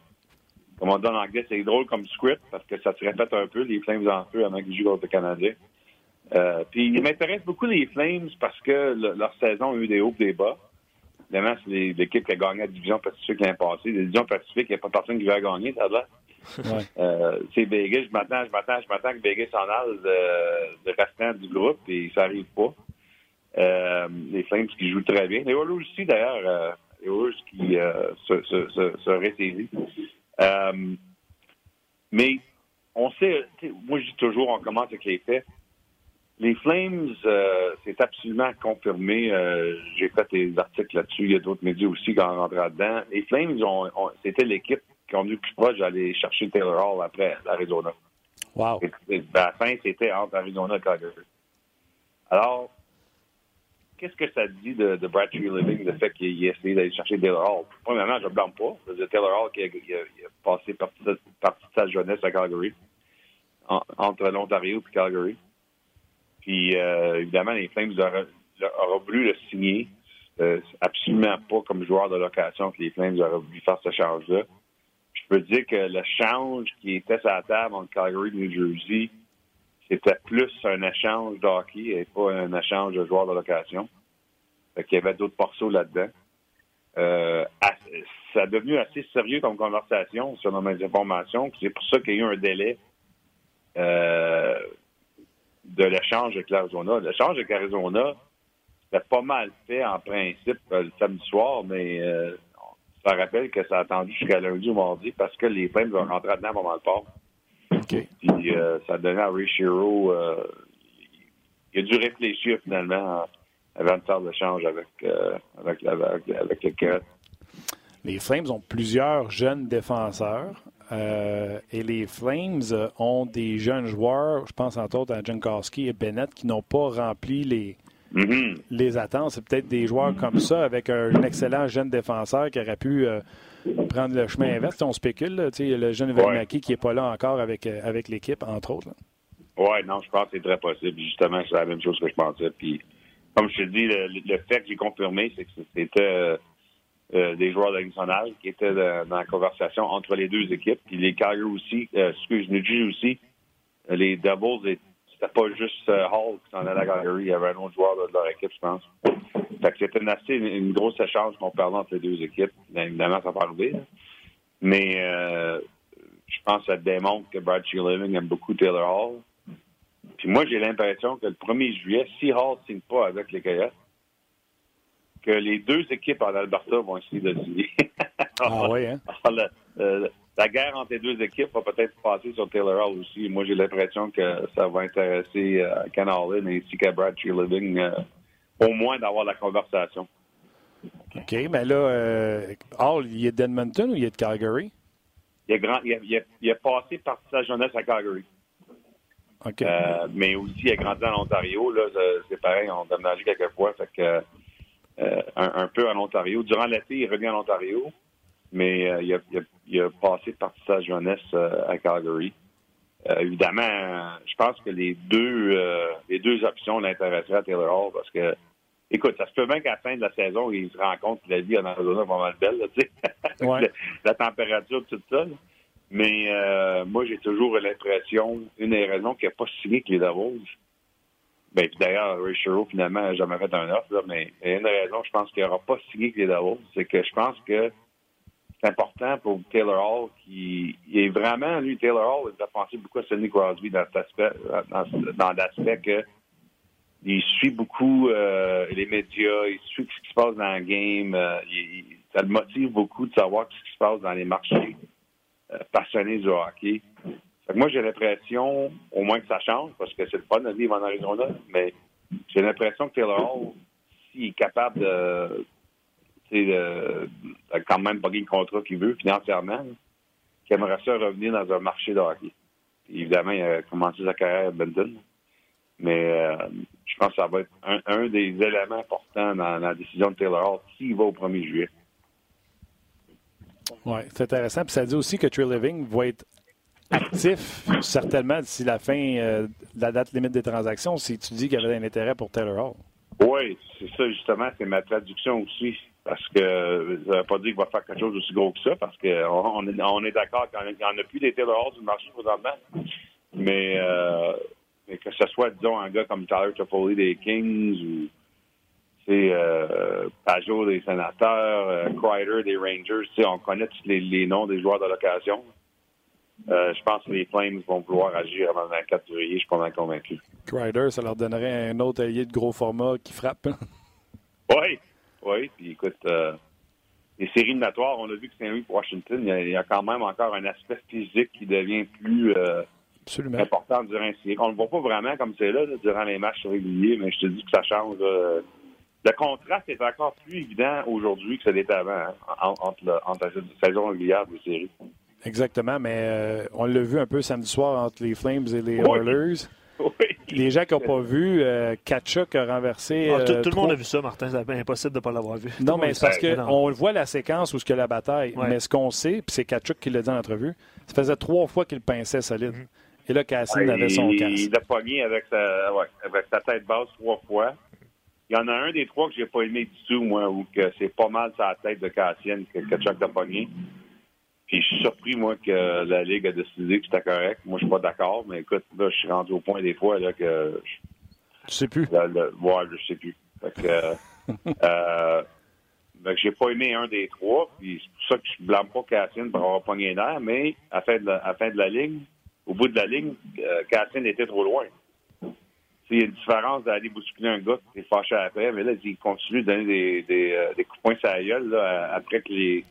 comme on dit en anglais, c'est drôle comme script parce que ça se répète un peu, les Flames en feu avant qu'ils jouent contre le Canadien. Euh, puis il m'intéresse beaucoup les Flames parce que leur saison a eu des hauts et des bas. Évidemment, c'est l'équipe qui a gagné la division Pacifique l'année passée. La division Pacifique, il n'y a pas personne qui veut gagner, ça là. Ouais. Euh, c'est Vegas, je m'attends, je m'attends, je m'attends que Vegas s'en aille de, de restant du groupe et ça n'arrive pas. Euh, les Flames qui jouent très bien. Les Oilers aussi, d'ailleurs, qui euh, se, se, euh, mais on sait, moi je dis toujours, on commence avec les faits. Les Flames, euh, c'est absolument confirmé. J'ai fait des articles là-dessus. Il y a d'autres médias aussi qui ont rentré là-dedans. Les Flames, ont, c'était l'équipe qui ont eu plus proche d'aller chercher Taylor Hall après l'Arizona. Wow. à la fin, c'était entre Arizona et Calgary. Alors, qu'est-ce que ça dit de, de Brad Living, le fait qu'il ait essayé d'aller chercher Taylor Hall? Premièrement, je ne blâme pas. C'est Taylor Hall qui a, passé partie de, sa jeunesse à Calgary, entre l'Ontario et Calgary. Puis, euh, évidemment, les Flames auraient, auraient voulu le signer. Euh, absolument pas comme joueur de location que les Flames auraient voulu faire ce change-là. Je peux dire que le change qui était sur la table entre Calgary et New Jersey, c'était plus un échange d'hockey et pas un échange de joueurs de location. Fait il y avait d'autres morceaux là-dedans. Euh, ça a devenu assez sérieux comme conversation sur nos informations. C'est pour ça qu'il y a eu un délai euh, de l'échange avec l'Arizona. L'échange avec l'Arizona, c'était pas mal fait en principe euh, le samedi soir, mais ça rappelle que ça a attendu jusqu'à lundi ou mardi parce que les Flames vont rentrer dedans avant le Puis euh, ça donnait à Ray Shiro. Euh, il a dû réfléchir finalement avant de faire l'échange avec, euh, avec, avec, le Les Flames ont plusieurs jeunes défenseurs. et les Flames ont des jeunes joueurs, je pense entre autres à Jankowski et Bennett, qui n'ont pas rempli les, mm-hmm. les attentes. C'est peut-être des joueurs comme ça, avec un, excellent jeune défenseur qui aurait pu prendre le chemin inverse. On spécule, là, le jeune Velmaki qui n'est pas là encore avec, euh, avec l'équipe, entre autres. Oui, non, je pense que c'est très possible. Justement, c'est la même chose que je pensais. Puis, comme je te dis, le, fait que j'ai confirmé, c'est que c'était euh, des joueurs de nationale qui étaient dans la conversation entre les deux équipes. Puis les Calgary aussi, euh, excuse, Jersey aussi, euh, les Devils, c'était pas juste Hall qui s'en allait à Calgary, il y avait un autre joueur de, leur équipe, je pense. Fait que c'était une, assez, une, grosse échange qu'on parlait entre les deux équipes. évidemment, ça va arriver. Mais je pense que ça démontre que Brad Living aime beaucoup Taylor Hall. Puis moi, j'ai l'impression que le 1er juillet, si Hall ne signe pas avec les Coyotes, que les deux équipes en Alberta vont essayer de signer. ah oui, hein? la guerre entre les deux équipes va peut-être passer sur Taylor Hall aussi. Moi, j'ai l'impression que ça va intéresser euh, Ken Allen ainsi qu'à Brad Living euh, au moins d'avoir la conversation. OK, mais là, euh, Hall, il est d'Edmonton ou il est de Calgary? Il, grand, il, a, il, a, passé par sa jeunesse à Calgary. OK. Euh, mais aussi, il a grandi en Ontario. Là, c'est pareil, on a déménagé quelques fois. Fait que euh, un, peu en Ontario. Durant l'été, il revient en Ontario, mais euh, il, a, il, a, passé partie de sa jeunesse euh, à Calgary. évidemment, je pense que les deux les deux options l'intéresseraient à Taylor Hall parce que écoute, ça se peut bien qu'à la fin de la saison, il se rend compte que la vie en Arizona est pas mal belle. Ouais. la température, tout ça. Mais moi, j'ai toujours l'impression, une des raisons qu'il n'a pas signé avec les Davos, ben, d'ailleurs, Ray Sherrill, finalement, n'a jamais fait un offre, mais y a une raison, je pense qu'il n'aura pas signé avec les Devils, c'est que je pense que important pour Taylor Hall, qui est vraiment, lui, Taylor Hall, il a pensé beaucoup à Sidney Crosby dans cet aspect, dans, l'aspect que il suit beaucoup euh, les médias, il suit ce qui se passe dans le game, euh, ça le motive beaucoup de savoir ce qui se passe dans les marchés euh, passionnés du hockey. Moi, j'ai l'impression, au moins que ça change, parce que c'est le fun de vivre en Arizona, mais j'ai l'impression que Taylor Hall, s'il est capable de, de quand même pas le contrat qu'il veut financièrement, qu'il aimerait ça revenir dans un marché de hockey. évidemment, il a commencé sa carrière à Benton. Mais euh, je pense que ça va être un, des éléments importants dans, la décision de Taylor Hall s'il va au 1er juillet. Oui, c'est intéressant. Puis ça dit aussi que Trey Living va être actif, certainement, d'ici la fin euh, de la date limite des transactions, si tu dis qu'il y avait un intérêt pour Taylor Hall. Oui, c'est ça, justement, c'est ma traduction aussi. Parce que ça ne veut pas dire qu'il va faire quelque chose d'aussi gros que ça, parce qu'on est, on est d'accord qu'il n'y en a plus Hall sur le marché présentement. Mais, euh, mais que ce soit, disons, un gars comme Tyler Toffoli des Kings ou c'est euh, Pajot des Sénateurs, euh, Kreider des Rangers, on connaît tous les, les noms des joueurs de l'occasion. Euh, je pense que les Flames vont vouloir agir avant le 24 février. Je suis pas mal convaincu. Crider, ça leur donnerait un autre allié de gros format qui frappe. oui, oui. Puis écoute, euh, les séries éliminatoires, on a vu que Saint-Louis pour Washington, il y, a, quand même encore un aspect physique qui devient plus euh, important durant les séries. On ne le voit pas vraiment comme c'est là, durant les matchs réguliers, mais je te dis que ça change. le contraste est encore plus évident aujourd'hui que ce l'était avant, hein, entre, la saison régulière des séries. Exactement, mais euh, on l'a vu un peu samedi soir entre les Flames et les Oilers. Les gens qui n'ont pas vu, euh, Kachuk a renversé. Ah, tout, euh, le monde a vu ça, Martin. C'est impossible de ne pas l'avoir vu. Non, mais c'est parce qu'on voit la séquence où il y a la bataille. Mais ce qu'on sait, puis c'est Kachuk qui l'a dit en entrevue, ça faisait trois fois qu'il pinçait solide. Mhm. Et là, Cassine avait son casque. Il l'a pogné avec sa, avec sa tête basse trois fois. Il y en a un des trois que j'ai pas aimé du tout, moi, où que c'est pas mal sa tête de Cassienne que Kachuk a pogné. Puis je suis surpris, moi, que la Ligue a décidé que c'était correct. Moi, je suis pas d'accord, mais écoute, là, je suis rendu au point des fois là, que. Je sais plus. Là, ouais, je sais plus. Fait que. euh, j'ai pas aimé un des trois, puis c'est pour ça que je blâme pas Cassine pour avoir pogné l'air, mais à la fin de la, à fin de la ligne, au bout de la ligne, euh, Cassine était trop loin. Il y a une différence d'aller bousculer un gars qui est fâché après, mais là, il continue de donner des, des, euh, des coups de poing sur la gueule là, après que les,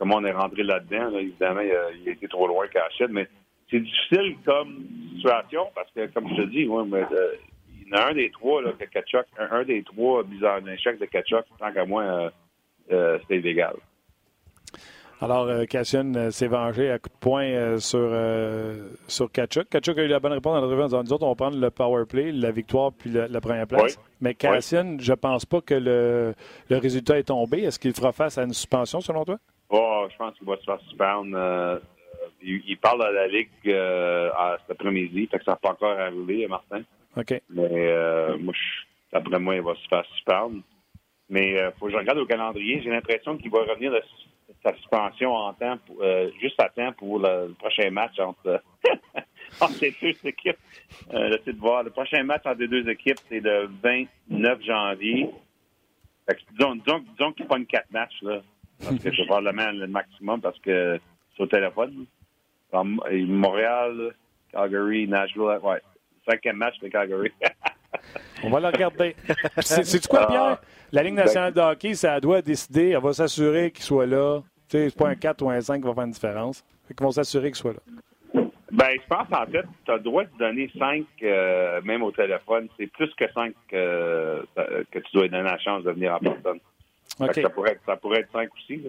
comment on est rentré là-dedans. évidemment, il a, été trop loin Cachette, mais c'est difficile comme situation parce que, comme je te dis, mais, euh, il y en a un des trois, là, que Kachuk, un, des trois bizarres un échec de Kachuk, tant qu'à moi, euh, euh, c'était illégal. Alors, Cassian s'est vengé à coup de poing sur, sur Kachuk. Kachuk a eu la bonne réponse dans le en disant nous autres, on va prendre le power play, la victoire puis la, première place. Mais Cassian, je pense pas que le, le résultat est tombé. Est-ce qu'il fera face à une suspension, selon toi? Oh, je pense qu'il va se faire suspendre. Euh, il, parle à la Ligue euh, cet après-midi, fait que ça n'a pas encore arrivé, Martin. OK. Mais euh, moi, d'après moi, il va se faire suspendre. Mais il faut que je regarde au calendrier. J'ai l'impression qu'il va revenir de sa suspension en temps, juste à temps pour le, prochain match entre, entre les deux équipes. Euh, de voir. Le prochain match entre les deux équipes, c'est le 29 janvier. Fait que, disons, disons, disons qu'il pogne quatre matchs, là. Parce que c'est probablement le maximum parce que c'est au téléphone. Montréal, Calgary, Nashville, ouais. Cinquième match de Calgary. On va le regarder. C'est quoi, Pierre? Ah. La Ligue nationale de hockey, ça doit décider, elle va s'assurer qu'il soit là. C'est pas un 4 ou un 5 qui va faire une différence. Ils vont s'assurer qu'il soit là. Ben, je pense en fait, tu as le droit de donner 5 euh, même au téléphone. C'est plus que 5 euh, que tu dois donner la chance de venir en personne. Ça, pourrait être, ça pourrait être 5 aussi.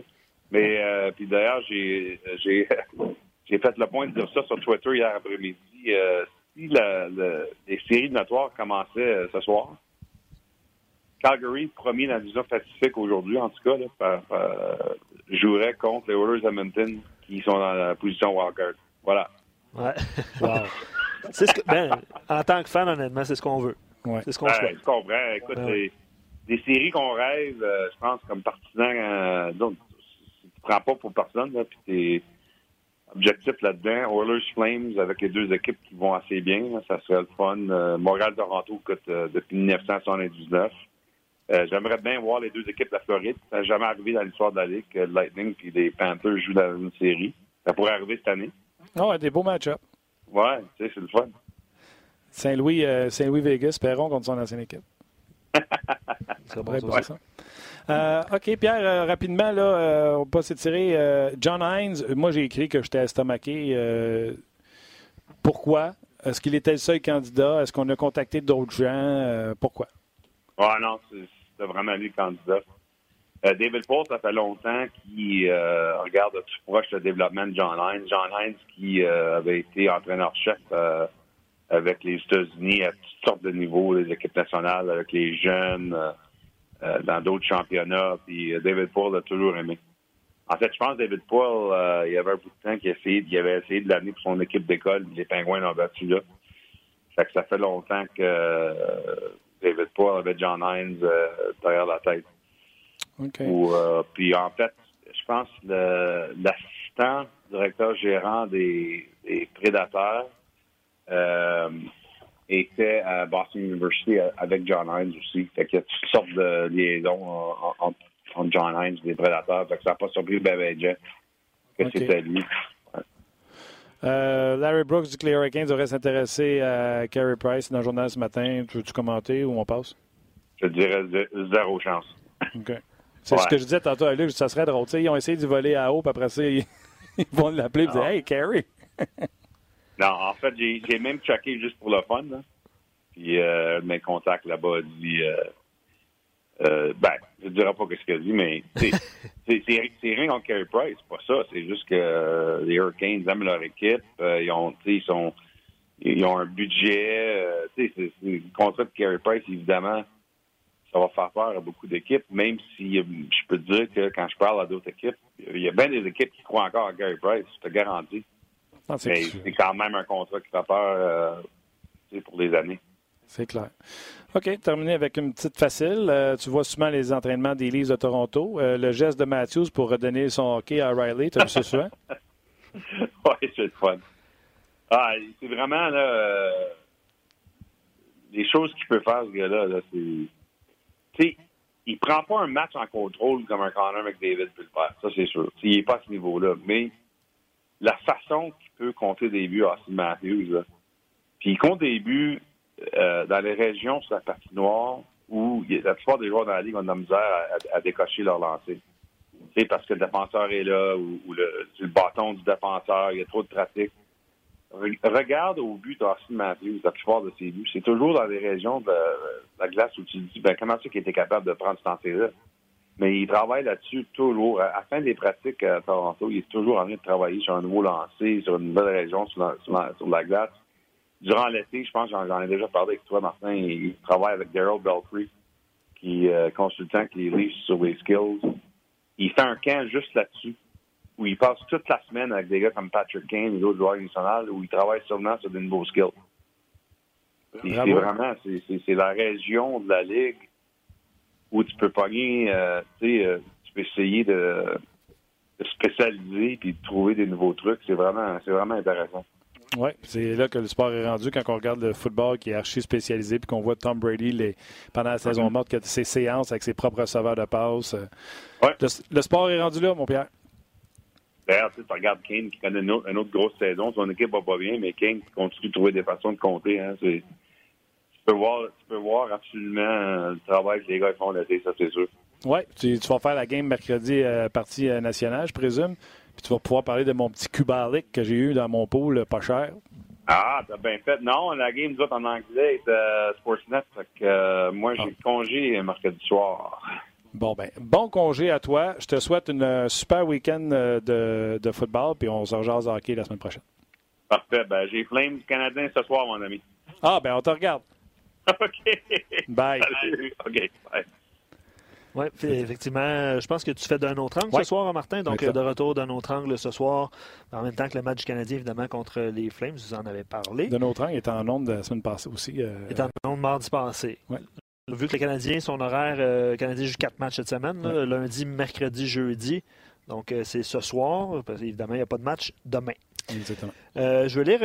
Mais euh, puis d'ailleurs, j'ai j'ai j'ai fait le point de dire ça sur Twitter hier après-midi. si la, les séries de notoires commençaient ce soir, Calgary, premier dans la division Pacifique aujourd'hui, en tout cas, là, jouerait contre les Oilers Edmonton qui sont dans la position wildcard. Voilà. Ouais. ce que, ben, en tant que fan, honnêtement, c'est ce qu'on veut. Ouais. C'est ce qu'on ben, souhaite. Je comprends. Écoute, des séries qu'on rêve, euh, je pense, comme partisan, euh, donc, tu ne prends pas pour personne, là, puis t'es objectif là-dedans. Oilers Flames avec les deux équipes qui vont assez bien, ça serait le fun. Euh, Montréal-Toronto, écoute, euh, depuis 1979. Euh, j'aimerais bien voir les deux équipes de la Floride. Ça n'a jamais arrivé dans l'histoire de la Ligue que Lightning et les Panthers jouent dans une série. Ça pourrait arriver cette année. Oh, des beaux match-ups. Ouais, tu sais, c'est le fun. Saint-Louis, euh, Saint-Louis Vegas, Perron contre son ancienne équipe. ça pourrait être ça. Euh, OK, Pierre, rapidement, là, on va pas s'étirer. John Hines, moi j'ai écrit que j'étais estomaqué. pourquoi? Est-ce qu'il était le seul candidat? Est-ce qu'on a contacté d'autres gens? pourquoi? Ah non, c'est c'était vraiment lui le candidat. Euh, David Paul, ça fait longtemps qu'il euh, regarde de tout proche le développement de John Hines. John Hines qui euh, avait été entraîneur-chef avec les États-Unis à toutes sortes de niveaux, les équipes nationales, avec les jeunes, dans d'autres championnats. Puis David Paul a toujours aimé. En fait, je pense que David Paul, il y avait un bout de temps qu'il il avait essayé de l'amener pour son équipe d'école. Les Pingouins l'ont battu là. Fait que ça fait longtemps que David Paul avait John Hines euh, derrière la tête. Euh, puis en fait, je pense que l'assistant directeur gérant des, prédateurs euh, était à Boston University avec John Hines aussi. Fait qu'il y a toutes sortes de liaisons entre, John Hines et les prédateurs. Fait que ça n'a pas surpris le bébé que c'était lui. Euh, Larry Brooks que les Hurricanes devraient s'intéresser à Carey Price dans le journal ce matin. Tu veux-tu commenter ou on passe? Je dirais zéro chance. OK. C'est ce que je disais tantôt à Luc, ça serait drôle. ils ont essayé de voler à haut, puis après ça, ils, vont l'appeler et dire Hey, Carey! non, en fait, j'ai même checké juste pour le fun. Puis euh, mes contacts là-bas dit euh, euh, ben, je ne dirais pas ce qu'elle dit, mais c'est rien contre Carey Price, c'est pas ça. C'est juste que euh, les Hurricanes aiment leur équipe. Ils ont, ils sont, ils ont un budget. c'est le contrat de Carey Price, évidemment, ça va faire peur à beaucoup d'équipes, même si je peux te dire que quand je parle à d'autres équipes, il y a bien des équipes qui croient encore à Gary Price, je te garantis. Ah, mais c'est quand même un contrat qui fait peur pour les années. C'est clair. OK, terminé avec une petite facile. Euh, tu vois souvent les entraînements des Leafs de Toronto. Euh, le geste de Matthews pour redonner son hockey à Riley, tu as vu ça souvent? oui, c'est le fun. Ah, c'est vraiment là, euh, les choses qu'il peut faire, ce gars-là. Là, c'est. Il prend pas un match en contrôle comme un Connor McDavid peut le faire. Ça, c'est sûr. il n'est pas à ce niveau-là. Mais la façon qu'il peut compter des buts à Matthews, puis il compte des buts euh, dans les régions sur la patinoire où la plupart des joueurs dans la Ligue ont de la misère à, décocher leur lancer. C'est parce que le défenseur est là ou, le, le, bâton du défenseur, il y a trop de trafic. Regarde au but d'Austin Matthews, la plupart de ses buts. C'est toujours dans les régions de, la glace où tu te dis ben, comment c'est qu'il était capable de prendre ce lancer-là? Mais il travaille là-dessus toujours. À la fin des pratiques à Toronto, il est toujours en train de travailler sur un nouveau lancer, sur une nouvelle région sur la glace durant l'été, je pense, j'en ai déjà parlé avec toi, Martin, il travaille avec Daryl Belfry, qui est euh, consultant qui lit sur les skills. Il fait un camp juste là-dessus, où il passe toute la semaine avec des gars comme Patrick Kane et d'autres joueurs nationaux, où il travaille seulement sur de nouveaux skills. C'est vraiment, c'est la région de la Ligue où tu peux pogner, euh, tu sais, euh, tu peux essayer de, de spécialiser puis de trouver des nouveaux trucs. C'est vraiment, c'est vraiment intéressant. Oui, c'est là que le sport est rendu quand on regarde le football qui est archi spécialisé puis qu'on voit Tom Brady les, pendant la saison morte, que ses séances avec ses propres receveurs de passe. euh, Ouais. Le, le sport est rendu là, mon Pierre. D'ailleurs, tu regardes Kane qui connaît une autre, une autre grosse saison. Son équipe va pas bien, mais Kane continue de trouver des façons de compter. Hein. C'est- peux voir, tu peux voir absolument euh, le travail que les gars font l'été, ça c'est sûr. Oui, tu, tu vas faire la game mercredi euh, partie euh, nationale, je présume. Puis tu vas pouvoir parler de mon petit Kubalik que j'ai eu dans mon pool, pas cher. Ah, t'as bien fait. Non, la game, nous autres, en anglais, est euh, Sportsnet. Fait que, moi, j'ai congé mercredi soir. Bon, ben, bon congé à toi. Je te souhaite une euh, super week-end de, de football, puis on se rejase hockey la semaine prochaine. Parfait. Ben, j'ai Flames Canadien ce soir, mon ami. Ah, ben, on te regarde. OK. Bye. Salut. OK. Bye. Oui, effectivement, je pense que tu fais d'un autre angle Ouais. ce soir, Martin. Donc, Exact. de retour d'un autre angle ce soir, en même temps que le match du Canadien, évidemment, contre les Flames. Vous en avez parlé. De notre rang, il était en onde la semaine passée aussi. euh, est en nombre mardi passé. Ouais. Vu que le Canadien, son horaire, euh, le Canadien joue quatre matchs cette semaine, là, Ouais. lundi, mercredi, jeudi. Donc, euh, c'est ce soir. Parce qu'évidemment, il n'y a pas de match demain. Exactement. Euh, je veux lire.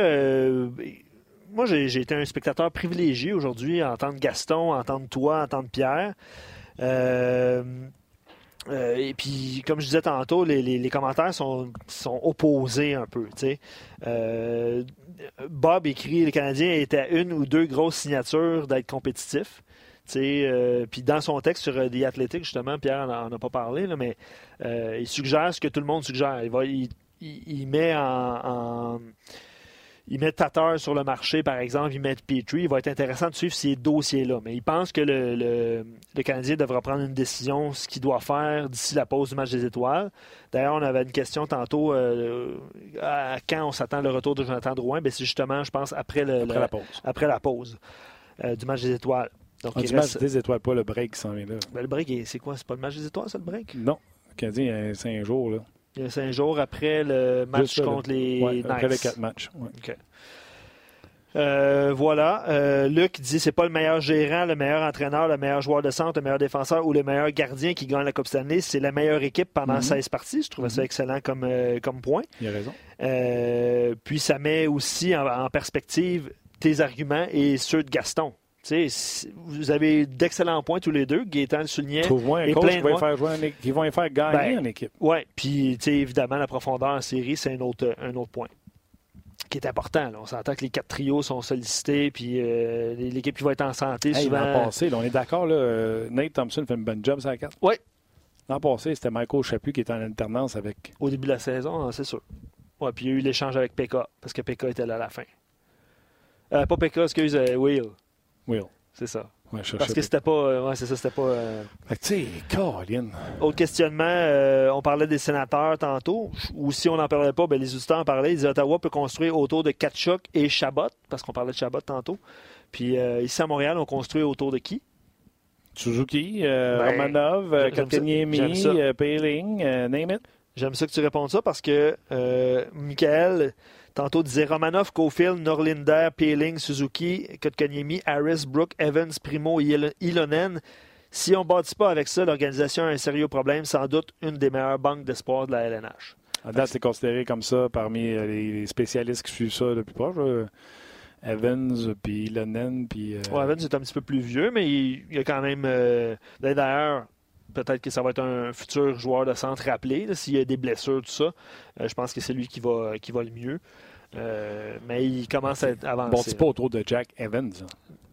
Moi, j'ai été un spectateur privilégié aujourd'hui, entendre Gaston, entendre toi, entendre Pierre. Euh, euh, et puis, comme je disais tantôt, les, commentaires sont, opposés un peu. Euh, Bob écrit le Canadien était à une ou deux grosses signatures d'être compétitif. Puis dans son texte sur euh, The Athletic, justement, Pierre n'en a pas parlé, là, mais il suggère ce que tout le monde suggère. Il, va, il, met en- il met Tatar sur le marché, par exemple, il met Petrie. Il va être intéressant de suivre ces dossiers-là. Mais il pense que le, le- le Canadien devra prendre une décision, ce qu'il doit faire d'ici la pause du match des étoiles. D'ailleurs, on avait une question tantôt euh, à quand on s'attend le retour de Jonathan Drouin? Ben, c'est justement, je pense, après, le- Après le- la pause. après la pause euh, du match des étoiles. Donc, On il dit reste- match des étoiles, pas le break qui s'en vient là. Ben, le break, c'est quoi? C'est pas le match des étoiles, ça, le break? Non. Le Canadien, il y a cinq jours. Là. Cinq jours après le match Juste contre les Ouais, Knights. après les quatre matchs. ouais. Euh, voilà. Euh, Luc dit c'est pas le meilleur gérant, le meilleur entraîneur, le meilleur joueur de centre, le meilleur défenseur ou le meilleur gardien qui gagne la Coupe Stanley. C'est la meilleure équipe pendant Mhm. 16 parties. Je trouvais ça Mhm. excellent comme, euh, comme point. Il a raison. Puis ça met aussi en, en perspective tes arguments et ceux de Gaston. Vous avez d'excellents points tous les deux. Gaétan le soulignait. Trouve-moi un et coach qui va, faire jouer qui va faire gagner Ben, en équipe. Oui, puis évidemment, la profondeur en série, c'est un autre, un autre point qui est important. là. On s'entend que les quatre trios sont sollicités, puis euh, l'équipe qui va être en santé, Hey, souvent. L'an passé, là, on est d'accord, là, euh, Nate Thompson fait une bonne job sur la carte. Oui. L'an passé, c'était Michael Chaput qui était en alternance avec. Au début de la saison, hein, c'est sûr. Ouais, puis il y a eu l'échange avec Pekka, parce que Pekka était là à la fin. Euh, pas Pekka, excuse, euh, Will. Will. C'est ça. Ouais, Parce que c'était pas. euh, ouais, c'est ça, c'était pas. euh, tu sais, Caroline. Autre questionnement, euh, on parlait des sénateurs tantôt, ou si on n'en parlait pas, ben, les auditeurs en parlaient. Ils disaient Ottawa peut construire autour de Kachuk et Chabot, parce qu'on parlait de Chabot tantôt. Puis euh, ici à Montréal, on construit autour de qui? Suzuki, Ben, Romanov, Payling, euh, name it. J'aime ça que tu répondes ça parce que Michael, tantôt, disait Romanov, Cofield, Norlinder, Peeling, Suzuki, Kotkaniemi, Harris, Brook, Evans, Primo, Il- Ilonen. Si on ne bâtit pas avec ça, l'organisation a un sérieux problème, sans doute une des meilleures banques d'espoir de la LNH. À date, c'est considéré comme ça parmi euh, les spécialistes qui suivent ça depuis proche. là. Evans, puis Lennon, puis. euh, Ouais, Evans est un petit peu plus vieux, mais il, il y a quand même. euh, D'ailleurs, peut-être que ça va être un futur joueur de centre rappelé, s'il y a des blessures, tout ça. Euh, je pense que c'est lui qui va, qui va le mieux. Euh, mais il commence à avancé. Bon, c'est pas autour de Jack Evans. hein.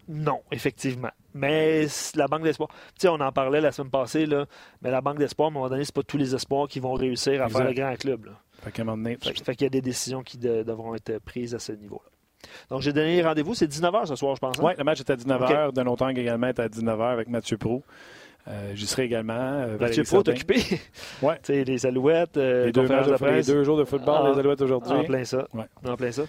Non, effectivement. Mais la Banque d'espoir, tu sais, on en parlait la semaine passée, là, mais la Banque d'espoir, à un moment donné, c'est pas tous les espoirs qui vont réussir à Exact. faire le grand club. Là. Fait qu'à un moment donné, Fait, fait qu'il y a des décisions qui de- devront être prises à ce niveau-là. Donc, j'ai donné rendez-vous, c'est 19h ce soir, je pense. hein? Ouais, le match est à 19h. De Notang également est à 19h avec Mathieu Pro. Euh, J'y serai également. euh, est Sardin. occupé. Ouais. tu sais, les alouettes, euh, Les deux, de de- les presse. deux jours de football, Ah. les Alouettes aujourd'hui. En plein ça. Ouais. En plein ça.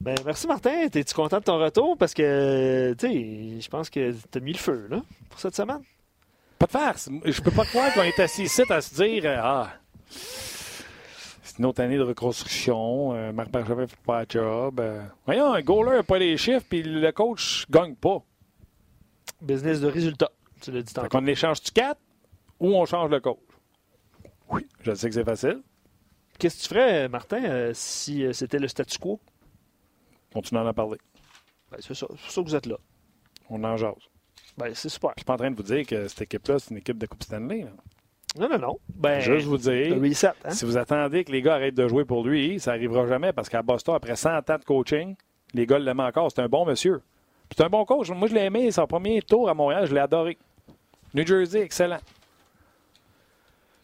Ben, merci Martin. Es-tu content de ton retour? Parce que, tu sais, je pense que tu as mis le feu, là, pour cette semaine. Pas de farce. Je peux pas croire qu'on est assis ici à se dire Ah, c'est une autre année de reconstruction. Euh, Marc Bergevin fait pas le job. Euh, voyons, un goaler n'a pas les chiffres, puis le coach gagne pas. Business de résultats. Tu l'as dit Fait tantôt. qu'on échange-tu 4 ou on change le coach? Oui. Je sais que c'est facile. Qu'est-ce que tu ferais, Martin, euh, si euh, c'était le statu quo? Continue à en parler. Ben, c'est ça. C'est pour ça que vous êtes là. On en jase. Ben, c'est super. Je suis pas en train de vous dire que cette équipe-là, c'est une équipe de Coupe Stanley. là. Non, non, non. Ben, Juste vous dire, reset, hein? si vous attendez que les gars arrêtent de jouer pour lui, ça n'arrivera jamais parce qu'à Boston, après 100 ans de coaching, les gars l'aiment encore. C'est un bon monsieur. C'est un bon coach. Moi, je l'ai aimé. Son premier tour à Montréal, je l'ai adoré. New Jersey, excellent.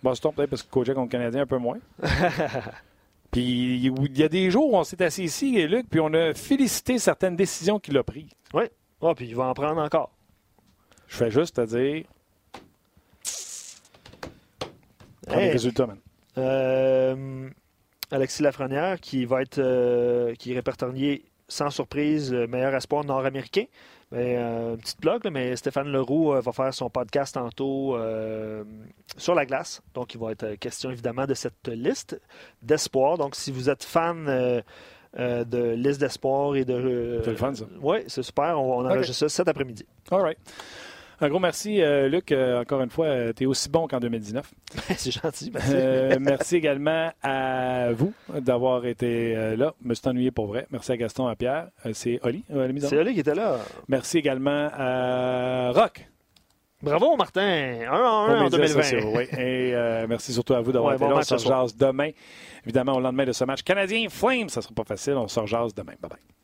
Boston, peut-être parce que coachait contre le Canadien un peu moins. puis il y a des jours où on s'est assis ici, Luc, puis on a félicité certaines décisions qu'il a prises. Oui. Ah, puis il va en prendre encore. Je fais juste te dire. Prends les résultats, man. Euh, Alexis Lafrenière, qui va être euh, qui est répertorié sans surprise le meilleur espoir nord-américain. Mais, euh, petite blog, mais Stéphane Leroux euh, va faire son podcast tantôt euh, sur la glace. Donc, il va être question évidemment de cette liste d'espoir. Donc, si vous êtes fan euh, euh, de liste d'espoir et de. C'est le fun, ça? Oui, c'est super. On, on enregistre ça cet après-midi. All right. Un gros merci, euh, Luc. Euh, encore une fois, tu es aussi bon qu'en 2019. c'est gentil. Merci. Euh, merci également à vous d'avoir été euh, là. Je me suis ennuyé pour vrai. Merci à Gaston, à Pierre. Euh, c'est Oli, euh, en c'est Oli qui était là. Merci également à Rock. Bravo, Martin. 1 à 1 aux en médias 2020. sociaux, oui. Et euh, merci surtout à vous d'avoir Ouais, été bon là. On se demain. Évidemment, au lendemain de ce match canadien Flames, ça ne sera pas facile. On se rejase demain. Bye bye.